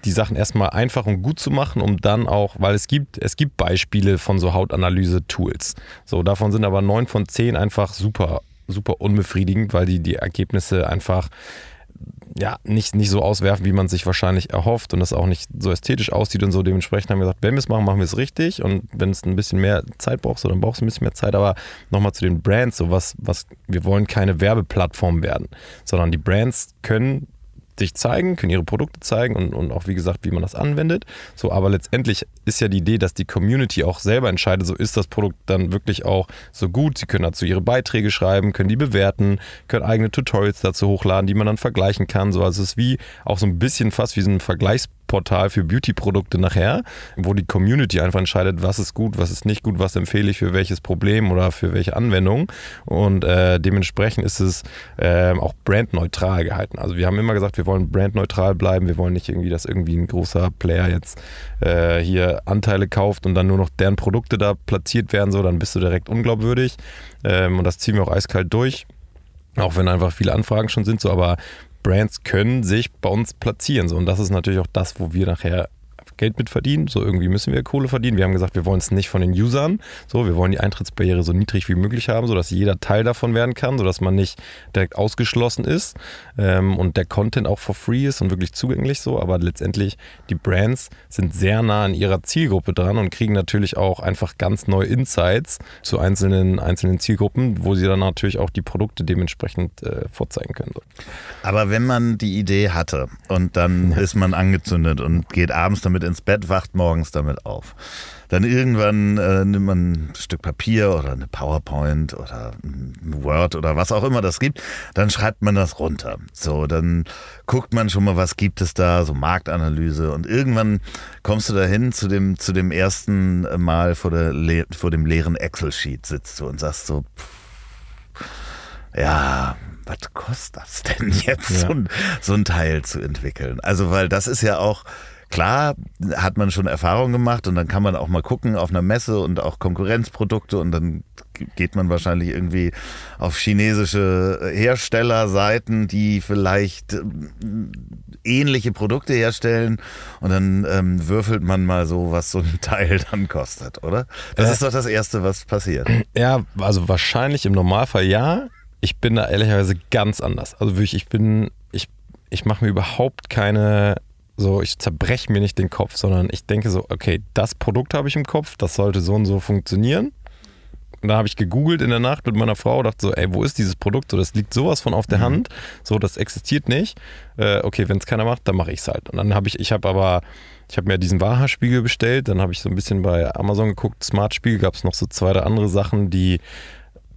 die Sachen erstmal einfach und gut zu machen, um dann auch, weil es gibt, es gibt Beispiele von so Hautanalyse-Tools. So, davon sind aber neun von zehn einfach super super unbefriedigend, weil die die Ergebnisse einfach ja, nicht, nicht so auswerfen, wie man sich wahrscheinlich erhofft und das auch nicht so ästhetisch aussieht und so. Dementsprechend haben wir gesagt, wenn wir es machen, machen wir es richtig und wenn es ein bisschen mehr Zeit braucht, dann brauchst du ein bisschen mehr Zeit. Aber nochmal zu den Brands, so was, was, wir wollen keine Werbeplattform werden, sondern die Brands können sich zeigen, können ihre Produkte zeigen und, und auch, wie gesagt, wie man das anwendet. So, aber letztendlich ist ja die Idee, dass die Community auch selber entscheidet, so ist das Produkt dann wirklich auch so gut. Sie können dazu ihre Beiträge schreiben, können die bewerten, können eigene Tutorials dazu hochladen, die man dann vergleichen kann. So, also es ist wie auch so ein bisschen fast wie so ein Vergleichs Vergleichsportal für Beauty-Produkte nachher, wo die Community einfach entscheidet, was ist gut, was ist nicht gut, was empfehle ich für welches Problem oder für welche Anwendung. Und äh, dementsprechend ist es äh, auch brandneutral gehalten. Also wir haben immer gesagt, wir wollen brandneutral bleiben, wir wollen nicht irgendwie, dass irgendwie ein großer Player jetzt äh, hier Anteile kauft und dann nur noch deren Produkte da platziert werden, so, dann bist du direkt unglaubwürdig. Ähm, und das ziehen wir auch eiskalt durch. Auch wenn einfach viele Anfragen schon sind, so, aber Brands können sich bei uns platzieren. So. Und das ist natürlich auch das, wo wir nachher Geld mit verdienen. So irgendwie müssen wir Kohle verdienen. Wir haben gesagt, wir wollen es nicht von den Usern. So, wir wollen die Eintrittsbarriere so niedrig wie möglich haben, sodass jeder Teil davon werden kann, sodass man nicht direkt ausgeschlossen ist ähm, und der Content auch for free ist und wirklich zugänglich so. Aber letztendlich die Brands sind sehr nah an ihrer Zielgruppe dran und kriegen natürlich auch einfach ganz neue Insights zu einzelnen, einzelnen Zielgruppen, wo sie dann natürlich auch die Produkte dementsprechend äh, vorzeigen können. So. Aber wenn man die Idee hatte und dann ist man angezündet und geht abends damit ins Bett, wacht morgens damit auf. Dann irgendwann äh, nimmt man ein Stück Papier oder eine PowerPoint oder ein Word oder was auch immer das gibt. Dann schreibt man das runter. So, dann guckt man schon mal, was gibt es da, so Marktanalyse. Und irgendwann kommst du dahin zu dem, zu dem ersten Mal vor, der, vor dem leeren Excel-Sheet sitzt du und sagst so, pff, ja, was kostet das denn jetzt, ja. so, ein, so ein Teil zu entwickeln? Also, weil das ist ja auch, klar hat man schon Erfahrung gemacht und dann kann man auch mal gucken auf einer Messe und auch Konkurrenzprodukte und dann geht man wahrscheinlich irgendwie auf chinesische Herstellerseiten, die vielleicht ähm, ähnliche Produkte herstellen und dann ähm, würfelt man mal so, was so ein Teil dann kostet, oder? Das äh, ist doch das Erste, was passiert. Ja, also wahrscheinlich im Normalfall ja. Ich bin da ehrlicherweise ganz anders. Also wirklich, ich bin, ich, ich mache mir überhaupt keine so, ich zerbreche mir nicht den Kopf, sondern ich denke so, okay, das Produkt habe ich im Kopf, das sollte so und so funktionieren. Und da habe ich gegoogelt in der Nacht mit meiner Frau, dachte so, ey, wo ist dieses Produkt? So, das liegt sowas von auf der mhm. Hand, so, das existiert nicht. Äh, okay, wenn es keiner macht, dann mache ich es halt. Und dann habe ich, ich habe aber, ich habe mir diesen Waha-Spiegel bestellt, dann habe ich so ein bisschen bei Amazon geguckt, Smart-Spiegel, gab es noch so zwei, drei andere Sachen, die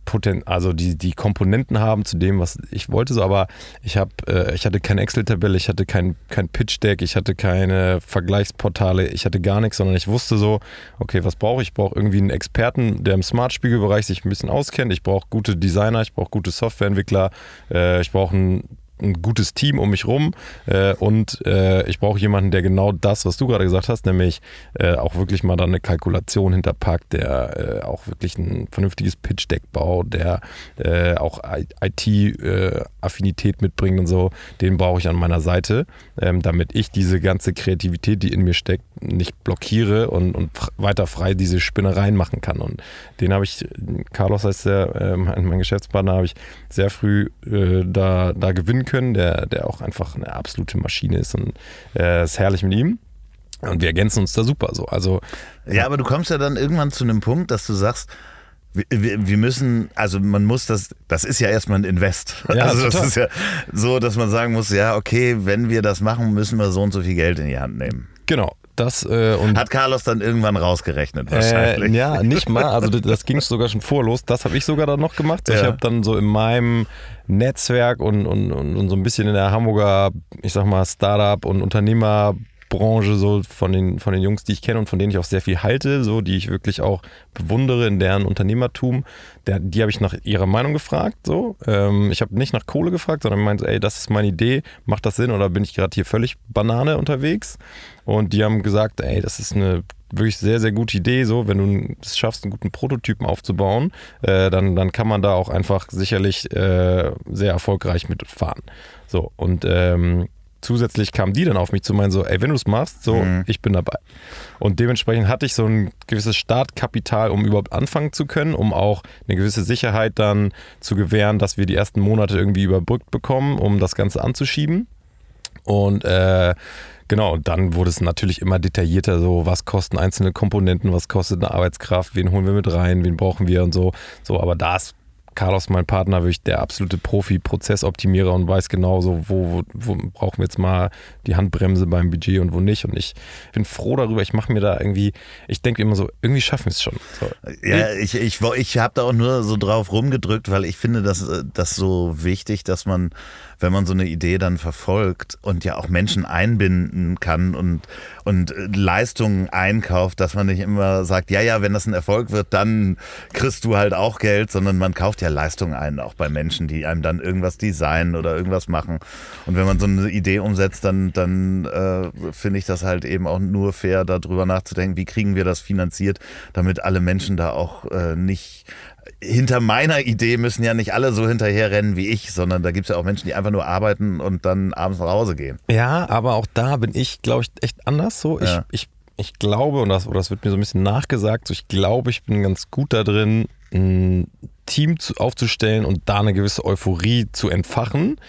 Poten also die, die Komponenten haben zu dem, was ich wollte, so, aber ich habe, äh, ich hatte keine Excel-Tabelle, ich hatte kein, kein Pitch-Deck, ich hatte keine Vergleichsportale, ich hatte gar nichts, sondern ich wusste so, okay, was brauche ich? Ich brauche irgendwie einen Experten, der im Smart-Spiegelbereich sich ein bisschen auskennt, ich brauche gute Designer, ich brauche gute Softwareentwickler, äh, ich brauche einen ein gutes Team um mich rum äh, und äh, ich brauche jemanden, der genau das, was du gerade gesagt hast, nämlich äh, auch wirklich mal da eine Kalkulation hinterpackt, der äh, auch wirklich ein vernünftiges Pitch-Deck baut, der äh, auch IT-Affinität äh, mitbringt und so, den brauche ich an meiner Seite, ähm, damit ich diese ganze Kreativität, die in mir steckt, nicht blockiere und, und weiter frei diese Spinnereien machen kann. Und den habe ich, Carlos heißt der, mein, mein Geschäftspartner, habe ich sehr früh da, da gewinnen können, der, der auch einfach eine absolute Maschine ist und äh, ist herrlich mit ihm. Und wir ergänzen uns da super so. Also, ja, aber du kommst ja dann irgendwann zu einem Punkt, dass du sagst, wir, wir müssen, also man muss das, das ist ja erstmal ein Invest. Ja, also das ist ja so, dass man sagen muss, ja, okay, wenn wir das machen, müssen wir so und so viel Geld in die Hand nehmen. Genau. Das, äh, und Hat Carlos dann irgendwann rausgerechnet wahrscheinlich. Äh, ja, nicht mal. Also das ging sogar schon vorlos. Das habe ich sogar dann noch gemacht. So, ja. Ich habe dann so in meinem Netzwerk und, und, und, so ein bisschen in der Hamburger, ich sag mal, Startup und Unternehmer Branche so von den, von den Jungs, die ich kenne und von denen ich auch sehr viel halte, so die ich wirklich auch bewundere in deren Unternehmertum. Der, die habe ich nach ihrer Meinung gefragt. So. Ähm, ich habe nicht nach Kohle gefragt, sondern meinte, ey, das ist meine Idee, macht das Sinn oder bin ich gerade hier völlig Banane unterwegs? Und die haben gesagt, ey, das ist eine wirklich sehr, sehr gute Idee. So, wenn du es schaffst, einen guten Prototypen aufzubauen, äh, dann, dann kann man da auch einfach sicherlich äh, sehr erfolgreich mitfahren. So, und ähm, zusätzlich kamen die dann auf mich zu meinen, so, ey, wenn du es machst, so, mhm. ich bin dabei. Und dementsprechend hatte ich so ein gewisses Startkapital, um überhaupt anfangen zu können, um auch eine gewisse Sicherheit dann zu gewähren, dass wir die ersten Monate irgendwie überbrückt bekommen, um das Ganze anzuschieben. Und äh, Genau, und dann wurde es natürlich immer detaillierter, so was kosten einzelne Komponenten, was kostet eine Arbeitskraft, wen holen wir mit rein, wen brauchen wir und so. So, aber das Carlos, mein Partner, wirklich der absolute Profi-Prozessoptimierer und weiß genau so, wo, wo, wo, brauchen wir jetzt mal die Handbremse beim Budget und wo nicht. Und ich bin froh darüber, ich mache mir da irgendwie, ich denke immer so, irgendwie schaffen wir es schon. So. Ja, ich, ich, ich habe da auch nur so drauf rumgedrückt, weil ich finde das, äh, das so wichtig, dass man wenn man so eine Idee dann verfolgt und ja auch Menschen einbinden kann und, und Leistungen einkauft, dass man nicht immer sagt, ja, ja, wenn das ein Erfolg wird, dann kriegst du halt auch Geld, sondern man kauft ja Leistungen ein, auch bei Menschen, die einem dann irgendwas designen oder irgendwas machen. Und wenn man so eine Idee umsetzt, dann, dann äh, finde ich das halt eben auch nur fair, darüber nachzudenken, wie kriegen wir das finanziert, damit alle Menschen da auch äh, nicht hinter meiner Idee müssen ja nicht alle so hinterher rennen wie ich, sondern da gibt es ja auch Menschen, die einfach nur arbeiten und dann abends nach Hause gehen. Ja, aber auch da bin ich, glaube ich, echt anders so. Ich, ja. ich, ich glaube, und das, das wird mir so ein bisschen nachgesagt, so ich glaube, ich bin ganz gut da drin, ein Team zu, aufzustellen und da eine gewisse Euphorie zu entfachen,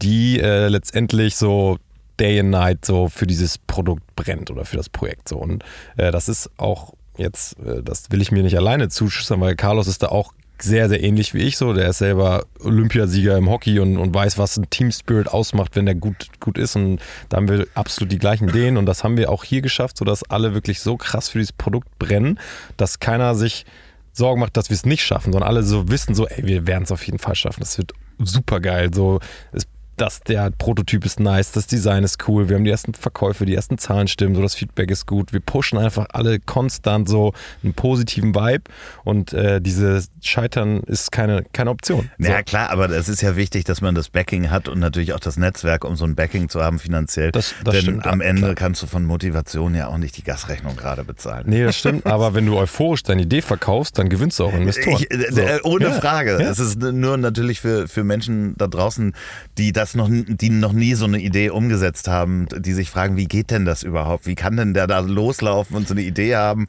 die äh, letztendlich so Day and Night so für dieses Produkt brennt oder für das Projekt so. Und äh, das ist auch jetzt, äh, das will ich mir nicht alleine zuschüssen, weil Carlos ist da auch sehr, sehr ähnlich wie ich so. Der ist selber Olympiasieger im Hockey und, und weiß, was ein Team Spirit ausmacht, wenn der gut, gut ist. Und da haben wir absolut die gleichen Ideen. Und das haben wir auch hier geschafft, sodass alle wirklich so krass für dieses Produkt brennen, dass keiner sich Sorgen macht, dass wir es nicht schaffen, sondern alle so wissen, so, ey, wir werden es auf jeden Fall schaffen. Das wird super geil. So, es dass der Prototyp ist nice, das Design ist cool, wir haben die ersten Verkäufe, die ersten Zahlen stimmen, so das Feedback ist gut. Wir pushen einfach alle konstant so einen positiven Vibe und äh, dieses Scheitern ist keine, keine Option. So. Ja klar, aber es ist ja wichtig, dass man das Backing hat und natürlich auch das Netzwerk, um so ein Backing zu haben finanziell. Das, das Denn stimmt, am ja, Ende klar. kannst du von Motivation ja auch nicht die Gasrechnung gerade bezahlen. Nee, das stimmt, aber wenn du euphorisch deine Idee verkaufst, dann gewinnst du auch Investoren. Ich, äh, so. Äh, ohne ja, Frage. Ja. Es ist nur natürlich für, für Menschen da draußen, die das noch, die noch nie so eine Idee umgesetzt haben, die sich fragen, wie geht denn das überhaupt? Wie kann denn der da loslaufen und so eine Idee haben?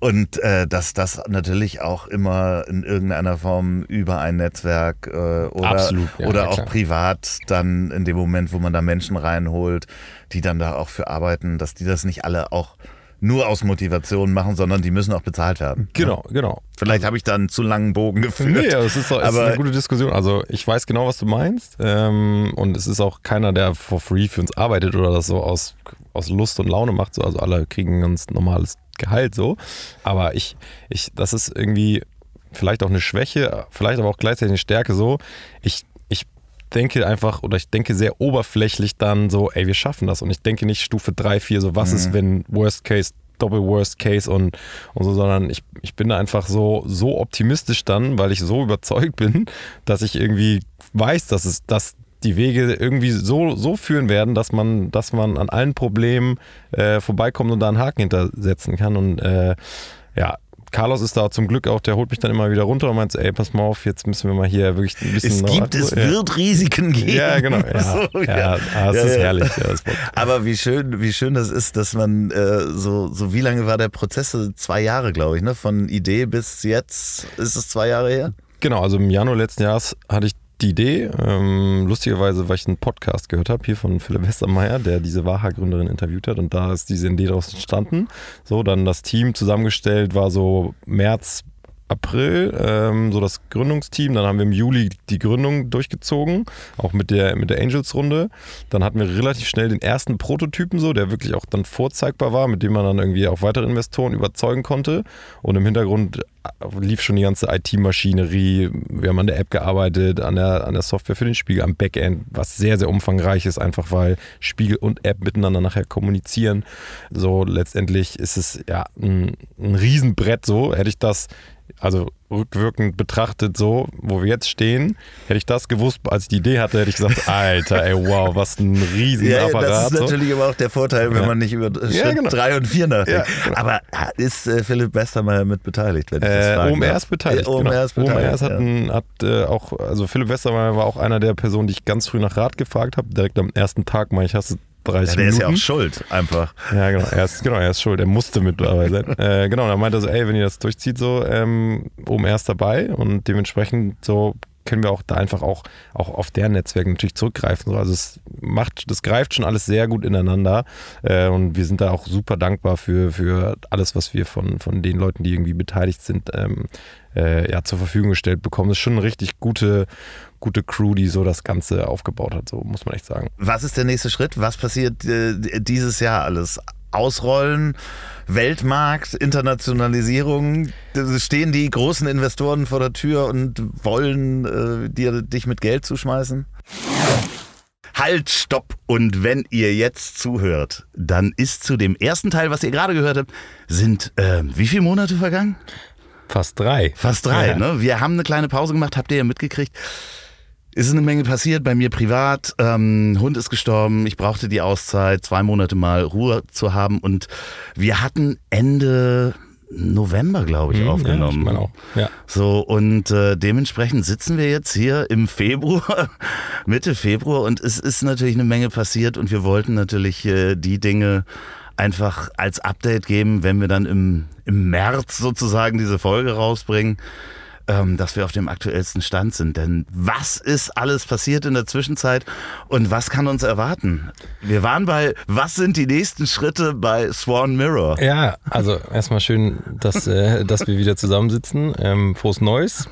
Und äh, dass das natürlich auch immer in irgendeiner Form über ein Netzwerk äh, oder, Absolut, ja, oder ja, auch klar. privat dann in dem Moment, wo man da Menschen reinholt, die dann da auch für arbeiten, dass die das nicht alle auch nur aus Motivation machen, sondern die müssen auch bezahlt werden. Genau, ja? genau. Vielleicht habe ich da einen zu langen Bogen geführt. Nee, das ist, doch, aber ist eine gute Diskussion. Also ich weiß genau, was du meinst. Ähm, und es ist auch keiner, der for free für uns arbeitet oder das so aus, aus Lust und Laune macht. So. Also alle kriegen ein ganz normales Gehalt so. Aber ich, ich, das ist irgendwie vielleicht auch eine Schwäche, vielleicht aber auch gleichzeitig eine Stärke so. Ich denke einfach oder ich denke sehr oberflächlich dann so, ey, wir schaffen das. Und ich denke nicht Stufe 3, 4, so was mhm. ist, wenn Worst Case, Doppel Worst Case und, und so, sondern ich, ich bin da einfach so, so optimistisch dann, weil ich so überzeugt bin, dass ich irgendwie weiß, dass es, dass die Wege irgendwie so, so führen werden, dass man, dass man an allen Problemen äh, vorbeikommt und da einen Haken hintersetzen kann. Und äh, ja, Carlos ist da zum Glück auch, der holt mich dann immer wieder runter und meint, ey, pass mal auf, jetzt müssen wir mal hier wirklich ein bisschen. Es gibt, es wird Risiken geben. Ja, genau. Ja, so, ja, ja. Ah, das ist herrlich. Aber wie schön, wie schön das ist, dass man äh, so, so wie lange war der Prozess? Zwei Jahre, glaube ich, ne? Von Idee bis jetzt ist es zwei Jahre her? Genau, also im Januar letzten Jahres hatte ich die Idee, ähm, lustigerweise, weil ich einen Podcast gehört habe, hier von Philipp Westermeier, der diese Waha-Gründerin interviewt hat und da ist diese Idee daraus entstanden. So, dann das Team zusammengestellt war so März April, ähm, so das Gründungsteam. Dann haben wir im Juli die Gründung durchgezogen, auch mit der, mit der Angels-Runde. Dann hatten wir relativ schnell den ersten Prototypen, so, der wirklich auch dann vorzeigbar war, mit dem man dann irgendwie auch weitere Investoren überzeugen konnte. Und im Hintergrund äh, lief schon die ganze IT-Maschinerie. Wir haben an der App gearbeitet, an der, an der Software für den Spiegel, am Backend, was sehr, sehr umfangreich ist, einfach weil Spiegel und App miteinander nachher kommunizieren. So letztendlich ist es ja ein, ein Riesenbrett so. Hätte ich das also rückwirkend betrachtet so, wo wir jetzt stehen, hätte ich das gewusst, als ich die Idee hatte, hätte ich gesagt, Alter, ey, wow, was ein Riesenapparat. Ja, das ist natürlich so. aber auch der Vorteil, wenn ja. man nicht über Schritt ja, genau. drei und vier nachdenkt. Ja, genau. Aber ist äh, Philipp Westermeier mit beteiligt, wenn ich das äh, OMR ist beteiligt. Äh, OMR genau. ist beteiligt. OMR hat, ein, hat äh, auch, also Philipp Westermeier war auch einer der Personen, die ich ganz früh nach Rat gefragt habe, direkt am ersten Tag, mal ich hast du 30 ja, der Minuten. ist ja auch schuld, einfach. Ja, genau. Er ist, genau, er ist schuld. Er musste mit dabei sein. äh, genau, und er meinte so, ey, wenn ihr das durchzieht, so, ähm, oben erst dabei und dementsprechend so können wir auch da einfach auch, auch auf deren Netzwerk natürlich zurückgreifen. Also es macht, das greift schon alles sehr gut ineinander äh, und wir sind da auch super dankbar für, für alles, was wir von, von den Leuten, die irgendwie beteiligt sind, ähm, äh, ja, zur Verfügung gestellt bekommen. Das ist schon eine richtig gute, gute Crew, die so das Ganze aufgebaut hat, so muss man echt sagen. Was ist der nächste Schritt? Was passiert äh, dieses Jahr alles? Ausrollen, Weltmarkt, Internationalisierung. Stehen die großen Investoren vor der Tür und wollen äh, dir, dich mit Geld zuschmeißen? Halt, stopp! Und wenn ihr jetzt zuhört, dann ist zu dem ersten Teil, was ihr gerade gehört habt, sind äh, wie viele Monate vergangen? Fast drei. Fast drei, ja. ne? Wir haben eine kleine Pause gemacht, habt ihr ja mitgekriegt ist eine Menge passiert bei mir privat. Ähm, Hund ist gestorben, ich brauchte die Auszeit, zwei Monate mal Ruhe zu haben und wir hatten Ende November, glaube ich, hm, aufgenommen. Ja, ich auch. Ja. So, und äh, dementsprechend sitzen wir jetzt hier im Februar, Mitte Februar, und es ist natürlich eine Menge passiert und wir wollten natürlich äh, die Dinge einfach als Update geben, wenn wir dann im, im März sozusagen diese Folge rausbringen ähm, dass wir auf dem aktuellsten Stand sind. Denn was ist alles passiert in der Zwischenzeit und was kann uns erwarten? Wir waren bei, was sind die nächsten Schritte bei Swan Mirror? Ja, also erstmal schön, dass, äh, dass wir wieder zusammensitzen. Ähm, frohes Neues.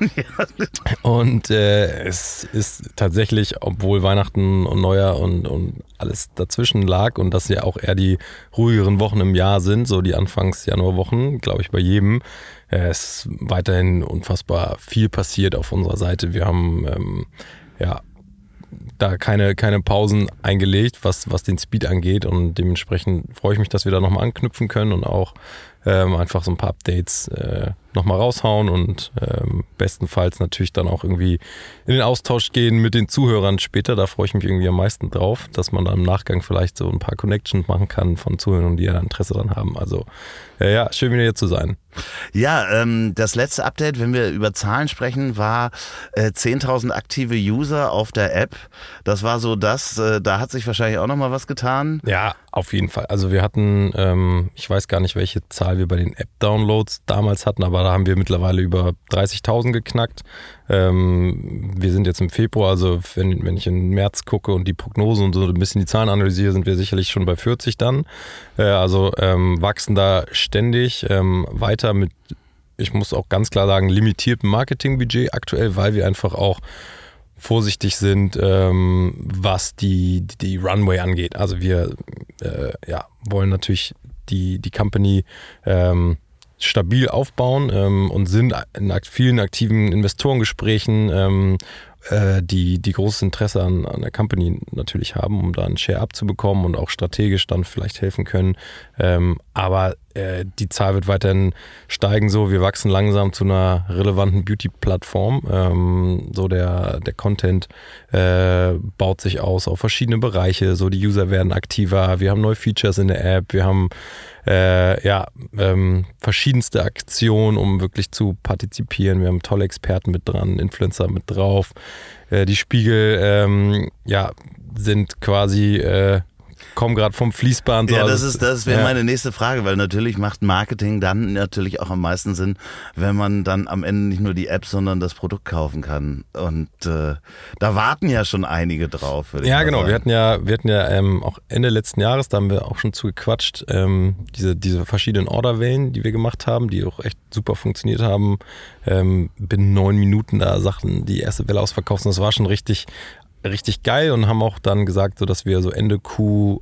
Und äh, es ist tatsächlich, obwohl Weihnachten und Neujahr und, und alles dazwischen lag und dass ja auch eher die ruhigeren Wochen im Jahr sind, so die Anfangs-Januarwochen, glaube ich, bei jedem, es ist weiterhin unfassbar viel passiert auf unserer Seite. Wir haben ähm, ja da keine, keine Pausen eingelegt, was, was den Speed angeht. Und dementsprechend freue ich mich, dass wir da nochmal anknüpfen können und auch ähm, einfach so ein paar Updates äh, nochmal raushauen und ähm, bestenfalls natürlich dann auch irgendwie in den Austausch gehen mit den Zuhörern später. Da freue ich mich irgendwie am meisten drauf, dass man dann im Nachgang vielleicht so ein paar Connections machen kann von Zuhörern, die ja Interesse daran haben. Also äh, ja, schön wieder hier zu sein. Ja, ähm, das letzte Update, wenn wir über Zahlen sprechen, war äh, 10.000 aktive User auf der App. Das war so das, äh, da hat sich wahrscheinlich auch nochmal was getan. Ja, auf jeden Fall. Also wir hatten, ähm, ich weiß gar nicht, welche Zahl wir bei den App-Downloads damals hatten, aber da haben wir mittlerweile über 30.000 geknackt. Ähm, wir sind jetzt im Februar, also wenn, wenn ich in März gucke und die Prognosen und so ein bisschen die Zahlen analysiere, sind wir sicherlich schon bei 40 dann. Äh, also ähm, wachsen da ständig ähm, weiter mit, ich muss auch ganz klar sagen, limitiertem Marketingbudget aktuell, weil wir einfach auch vorsichtig sind, ähm, was die, die Runway angeht. Also wir äh, ja, wollen natürlich die, die Company ähm, stabil aufbauen ähm, und sind in vielen aktiven Investorengesprächen, ähm, äh, die, die großes Interesse an, an der Company natürlich haben, um da einen Share abzubekommen und auch strategisch dann vielleicht helfen können. Ähm, aber äh, die Zahl wird weiterhin steigen so. Wir wachsen langsam zu einer relevanten Beauty-Plattform. Ähm, so der, der Content äh, baut sich aus auf verschiedene Bereiche. So die User werden aktiver. Wir haben neue Features in der App. Wir haben äh, ja, ähm, verschiedenste Aktionen, um wirklich zu partizipieren. Wir haben tolle Experten mit dran, Influencer mit drauf. Äh, die Spiegel ähm, ja, sind quasi äh, komme gerade vom Fließband. So ja, das ist das wäre ja. meine nächste Frage, weil natürlich macht Marketing dann natürlich auch am meisten Sinn, wenn man dann am Ende nicht nur die App, sondern das Produkt kaufen kann. Und äh, da warten ja schon einige drauf. Ja, genau. Sagen. Wir hatten ja, wir hatten ja ähm, auch Ende letzten Jahres, da haben wir auch schon zugequatscht, ähm, diese, diese verschiedenen Orderwellen, die wir gemacht haben, die auch echt super funktioniert haben. Ähm, binnen neun Minuten da Sachen die erste Welle ausverkauft. Und das war schon richtig richtig geil und haben auch dann gesagt, so dass wir so Ende Q1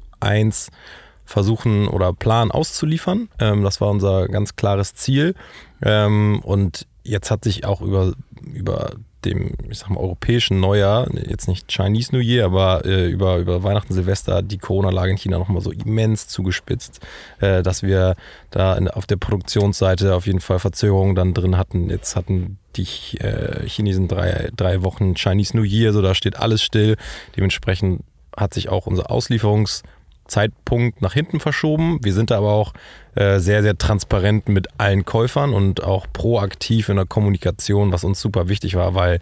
versuchen oder planen auszuliefern. Ähm, das war unser ganz klares Ziel. Ähm, und jetzt hat sich auch über, über dem, ich sag mal, europäischen Neujahr, jetzt nicht Chinese New Year, aber äh, über, über Weihnachten, Silvester die Corona-Lage in China nochmal so immens zugespitzt, äh, dass wir da in, auf der Produktionsseite auf jeden Fall Verzögerungen dann drin hatten. Jetzt hatten die äh, Chinesen drei, drei Wochen Chinese New Year, so da steht alles still. Dementsprechend hat sich auch unser Auslieferungs- Zeitpunkt nach hinten verschoben. Wir sind da aber auch äh, sehr, sehr transparent mit allen Käufern und auch proaktiv in der Kommunikation, was uns super wichtig war, weil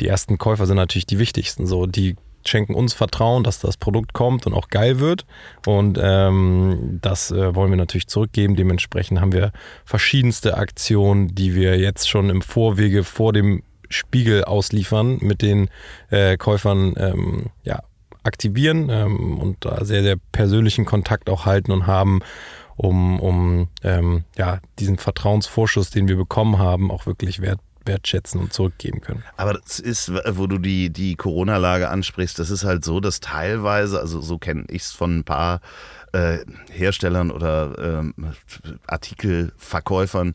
die ersten Käufer sind natürlich die wichtigsten. So, die schenken uns Vertrauen, dass das Produkt kommt und auch geil wird. Und ähm, das äh, wollen wir natürlich zurückgeben. Dementsprechend haben wir verschiedenste Aktionen, die wir jetzt schon im Vorwege vor dem Spiegel ausliefern, mit den äh, Käufern ähm, ja, aktivieren ähm, und da sehr, sehr persönlichen Kontakt auch halten und haben, um, um ähm, ja, diesen Vertrauensvorschuss, den wir bekommen haben, auch wirklich wert, wertschätzen und zurückgeben können. Aber das ist, wo du die, die Corona-Lage ansprichst, das ist halt so, dass teilweise, also so kenne ich es von ein paar äh, Herstellern oder ähm, Artikelverkäufern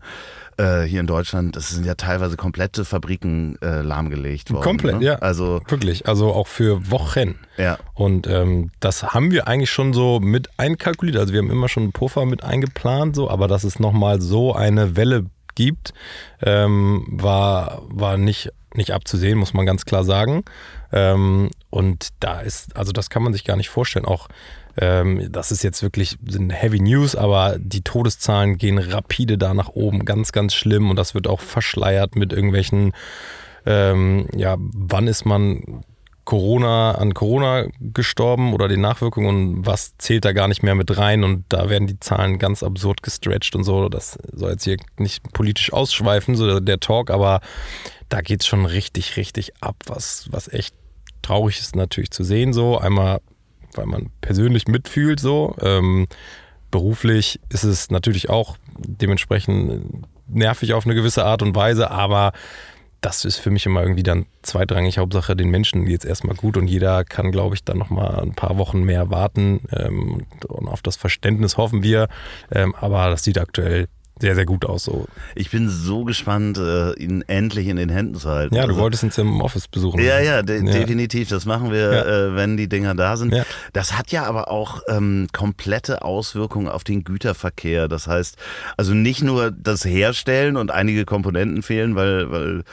äh, hier in Deutschland, das sind ja teilweise komplette Fabriken äh, lahmgelegt worden. Komplett, ne? ja. Also Wirklich, also auch für Wochen. ja. Und ähm, das haben wir eigentlich schon so mit einkalkuliert. Also wir haben immer schon einen Puffer mit eingeplant, so, aber dass es nochmal so eine Welle gibt, ähm, war, war nicht, nicht abzusehen, muss man ganz klar sagen. Ähm, und da ist, also das kann man sich gar nicht vorstellen. Auch ähm, das ist jetzt wirklich Heavy News, aber die Todeszahlen gehen rapide da nach oben, ganz, ganz schlimm. Und das wird auch verschleiert mit irgendwelchen, ähm, ja, wann ist man Corona an Corona gestorben oder den Nachwirkungen und was zählt da gar nicht mehr mit rein und da werden die Zahlen ganz absurd gestretched und so. Das soll jetzt hier nicht politisch ausschweifen, so der Talk, aber da geht es schon richtig, richtig ab, was, was echt traurig ist natürlich zu sehen so. Einmal, weil man persönlich mitfühlt so. Ähm, beruflich ist es natürlich auch dementsprechend nervig auf eine gewisse Art und Weise, aber das ist für mich immer irgendwie dann zweitrangig. Hauptsache den Menschen jetzt erstmal gut und jeder kann, glaube ich, dann nochmal ein paar Wochen mehr warten. Ähm, und auf das Verständnis hoffen wir. Ähm, aber das sieht aktuell sehr, sehr gut aus. So. Ich bin so gespannt, äh, ihn endlich in den Händen zu halten. Ja, du Also- wolltest uns im Office besuchen. Ja, ja, de Ja. definitiv. Das machen wir, Ja. äh, wenn die Dinger da sind. Ja. Das hat ja aber auch ähm, komplette Auswirkungen auf den Güterverkehr. Das heißt, also nicht nur das Herstellen und einige Komponenten fehlen, weil, weil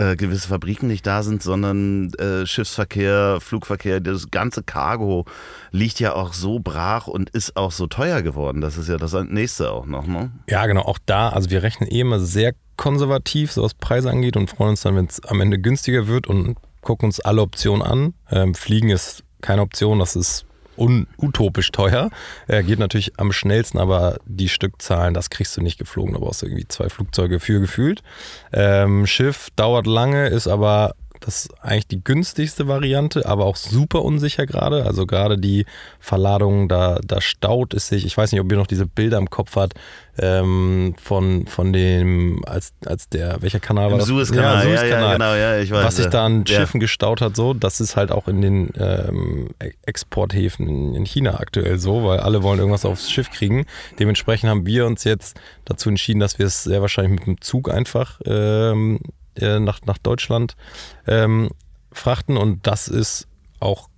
äh, gewisse Fabriken nicht da sind, sondern äh, Schiffsverkehr, Flugverkehr, das ganze Cargo liegt ja auch so brach und ist auch so teuer geworden. Das ist ja das nächste auch noch, ne? Ja, genau, auch da, also wir rechnen eh immer sehr konservativ, so was Preise angeht und freuen uns dann, wenn es am Ende günstiger wird und gucken uns alle Optionen an. Ähm, Fliegen ist keine Option, das ist utopisch teuer. Äh, geht natürlich am schnellsten, aber die Stückzahlen, das kriegst du nicht geflogen. Da brauchst du irgendwie zwei Flugzeuge für gefühlt. Ähm, Schiff dauert lange, ist aber das ist eigentlich die günstigste Variante, aber auch super unsicher gerade. Also gerade die Verladung, da, da staut es sich. Ich weiß nicht, ob ihr noch diese Bilder im Kopf habt ähm, von, von dem, als, als der, welcher Kanal war Im das? Suezkanal, ja, ja, Suezkanal. genau, ja, ich weiß. Was sich da an ja. Schiffen gestaut hat, so, das ist halt auch in den ähm, Exporthäfen in, in China aktuell so, weil alle wollen irgendwas aufs Schiff kriegen. Dementsprechend haben wir uns jetzt dazu entschieden, dass wir es sehr wahrscheinlich mit dem Zug einfach ähm, äh, nach, nach Deutschland ähm, frachten. Und das ist auch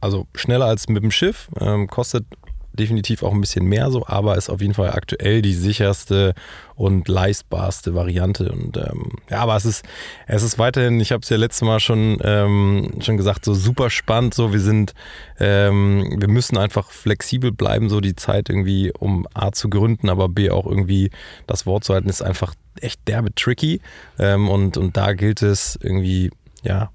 also schneller als mit dem Schiff, ähm, kostet definitiv auch ein bisschen mehr so, aber ist auf jeden Fall aktuell die sicherste und leistbarste Variante. Und ähm, ja, aber es ist, es ist weiterhin, ich habe es ja letztes Mal schon, ähm, schon gesagt, so super spannend. So, wir sind, ähm, wir müssen einfach flexibel bleiben, so die Zeit irgendwie, um A zu gründen, aber B auch irgendwie das Wort zu halten, ist einfach echt derbe tricky. Ähm, und, und da gilt es irgendwie, ja,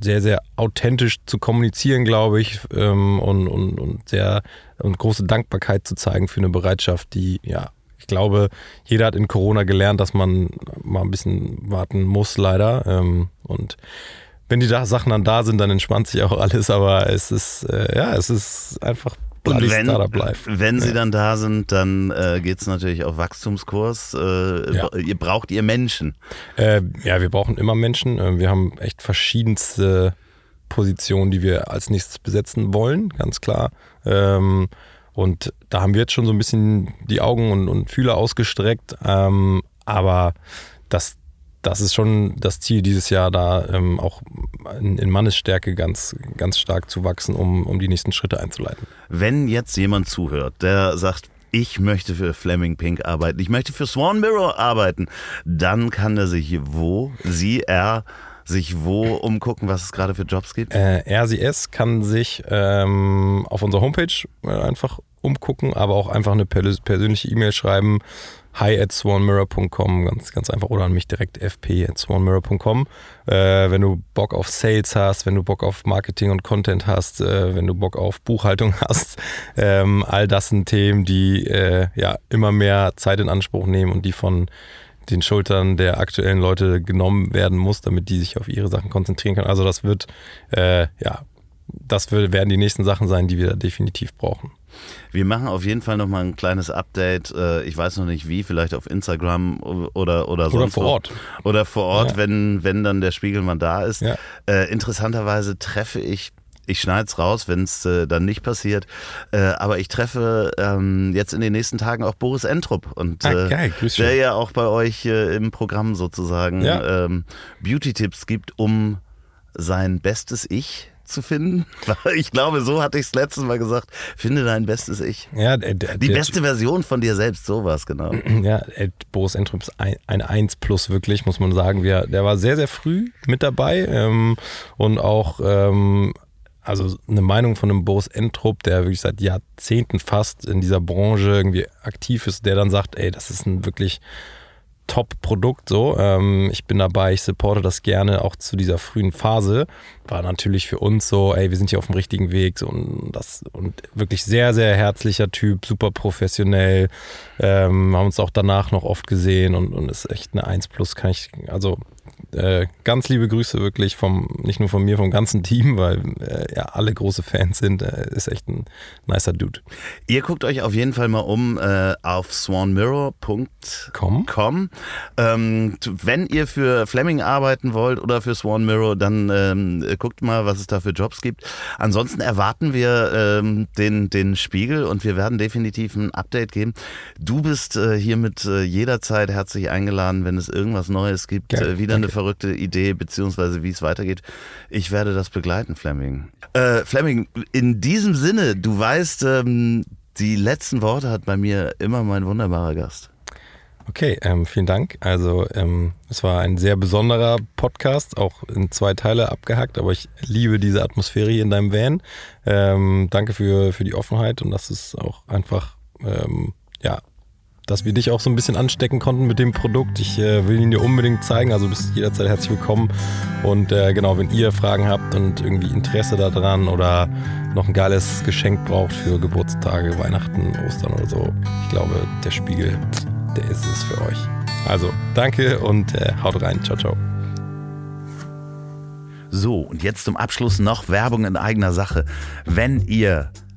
sehr, sehr authentisch zu kommunizieren, glaube ich, ähm, und, und, und sehr und große Dankbarkeit zu zeigen für eine Bereitschaft, die, ja, ich glaube, jeder hat in Corona gelernt, dass man mal ein bisschen warten muss, leider. Ähm, und wenn die Sachen dann da sind, dann entspannt sich auch alles, aber es ist, äh, ja, es ist einfach Und wenn, Startup Life. wenn sie Ja. dann da sind, dann äh, geht es natürlich auf Wachstumskurs. Äh, Ja. Ihr braucht ihr Menschen. Äh, ja, wir brauchen immer Menschen. Äh, Wir haben echt verschiedenste Positionen, die wir als nächstes besetzen wollen, ganz klar. Ähm, und da haben wir jetzt schon so ein bisschen die Augen und, und Fühler ausgestreckt. Ähm, aber das, das ist schon das Ziel dieses Jahr, da ähm, auch in, in Mannesstärke ganz, ganz stark zu wachsen, um, um die nächsten Schritte einzuleiten. Wenn jetzt jemand zuhört, der sagt, ich möchte für Fleming Pink arbeiten, ich möchte für Swan Mirror arbeiten, dann kann er sich wo, sie, er, sich wo umgucken, was es gerade für Jobs gibt? Äh, RCS kann sich ähm, auf unserer Homepage äh, einfach umgucken, aber auch einfach eine pers persönliche E-Mail schreiben. Hi at swanmirror.com, ganz, ganz einfach, oder an mich direkt fp at swanmirror.com. Äh, wenn du Bock auf Sales hast, wenn du Bock auf Marketing und Content hast, äh, wenn du Bock auf Buchhaltung hast, ähm, all das sind Themen, die äh, ja immer mehr Zeit in Anspruch nehmen und die von den Schultern der aktuellen Leute genommen werden muss, damit die sich auf ihre Sachen konzentrieren können. Also das wird, äh, ja, das werden die nächsten Sachen sein, die wir definitiv brauchen. Wir machen auf jeden Fall nochmal ein kleines Update. Äh, ich weiß noch nicht wie, vielleicht auf Instagram oder oder sonst Oder vor Ort. Oder vor Ort, Ja. wenn, wenn dann der Spiegelmann da ist. Ja. Äh, interessanterweise treffe ich ich schneide es raus, wenn es äh, dann nicht passiert. Äh, aber ich treffe ähm, jetzt in den nächsten Tagen auch Boris Entrup. Und Ah, äh, geil, der ja auch bei euch im Programm sozusagen Ja. ähm, Beauty-Tipps gibt, um sein bestes Ich zu finden. Ich glaube, so hatte ich es letztes Mal gesagt. Finde dein bestes Ich. Ja, der, der, Die der- beste Version von dir selbst, sowas, genau. Ja, Ed Boris Entrup ist ein, ein 1 plus wirklich, muss man sagen. Wir, der war sehr, sehr früh mit dabei ähm, und auch ähm, also eine Meinung von einem Boris Entrup, der wirklich seit Jahrzehnten fast in dieser Branche irgendwie aktiv ist, der dann sagt, ey, das ist ein wirklich Top-Produkt so. Ähm, ich bin dabei, ich supporte das gerne auch zu dieser frühen Phase. War natürlich für uns so, ey, wir sind hier auf dem richtigen Weg so, und das und wirklich sehr, sehr herzlicher Typ, super professionell. Ähm, haben uns auch danach noch oft gesehen und, und ist echt eine 1 plus, kann ich, also äh, ganz liebe Grüße wirklich vom, nicht nur von mir, vom ganzen Team, weil äh, ja alle große Fans sind. Äh, ist echt ein nicer Dude. Ihr guckt euch auf jeden Fall mal um äh, auf swanmirror.com. Ähm, wenn ihr für Fleming arbeiten wollt oder für Swan Mirror, dann ähm, äh, guckt mal, was es da für Jobs gibt. Ansonsten erwarten wir ähm, den, den Spiegel und wir werden definitiv ein Update geben. Du bist äh, hiermit jederzeit herzlich eingeladen, wenn es irgendwas Neues gibt, wieder eine verrückte Idee, beziehungsweise wie es weitergeht. Ich werde das begleiten, Fleming. Äh, Fleming, in diesem Sinne, du weißt, ähm, die letzten Worte hat bei mir immer mein wunderbarer Gast. Okay, ähm, vielen Dank. Also ähm, es war ein sehr besonderer Podcast, auch in zwei Teile abgehackt, aber ich liebe diese Atmosphäre hier in deinem Van. Ähm, danke für, für die Offenheit und dass es auch einfach, ähm, ja, dass wir dich auch so ein bisschen anstecken konnten mit dem Produkt. Ich äh, will ihn dir unbedingt zeigen, also bist jederzeit herzlich willkommen. Und äh, genau, wenn ihr Fragen habt und irgendwie Interesse daran oder noch ein geiles Geschenk braucht für Geburtstage, Weihnachten, Ostern oder so, ich glaube, der Spiegel, der ist es für euch. Also, danke und äh, haut rein. Ciao, ciao. So, und jetzt zum Abschluss noch Werbung in eigener Sache. Wenn ihr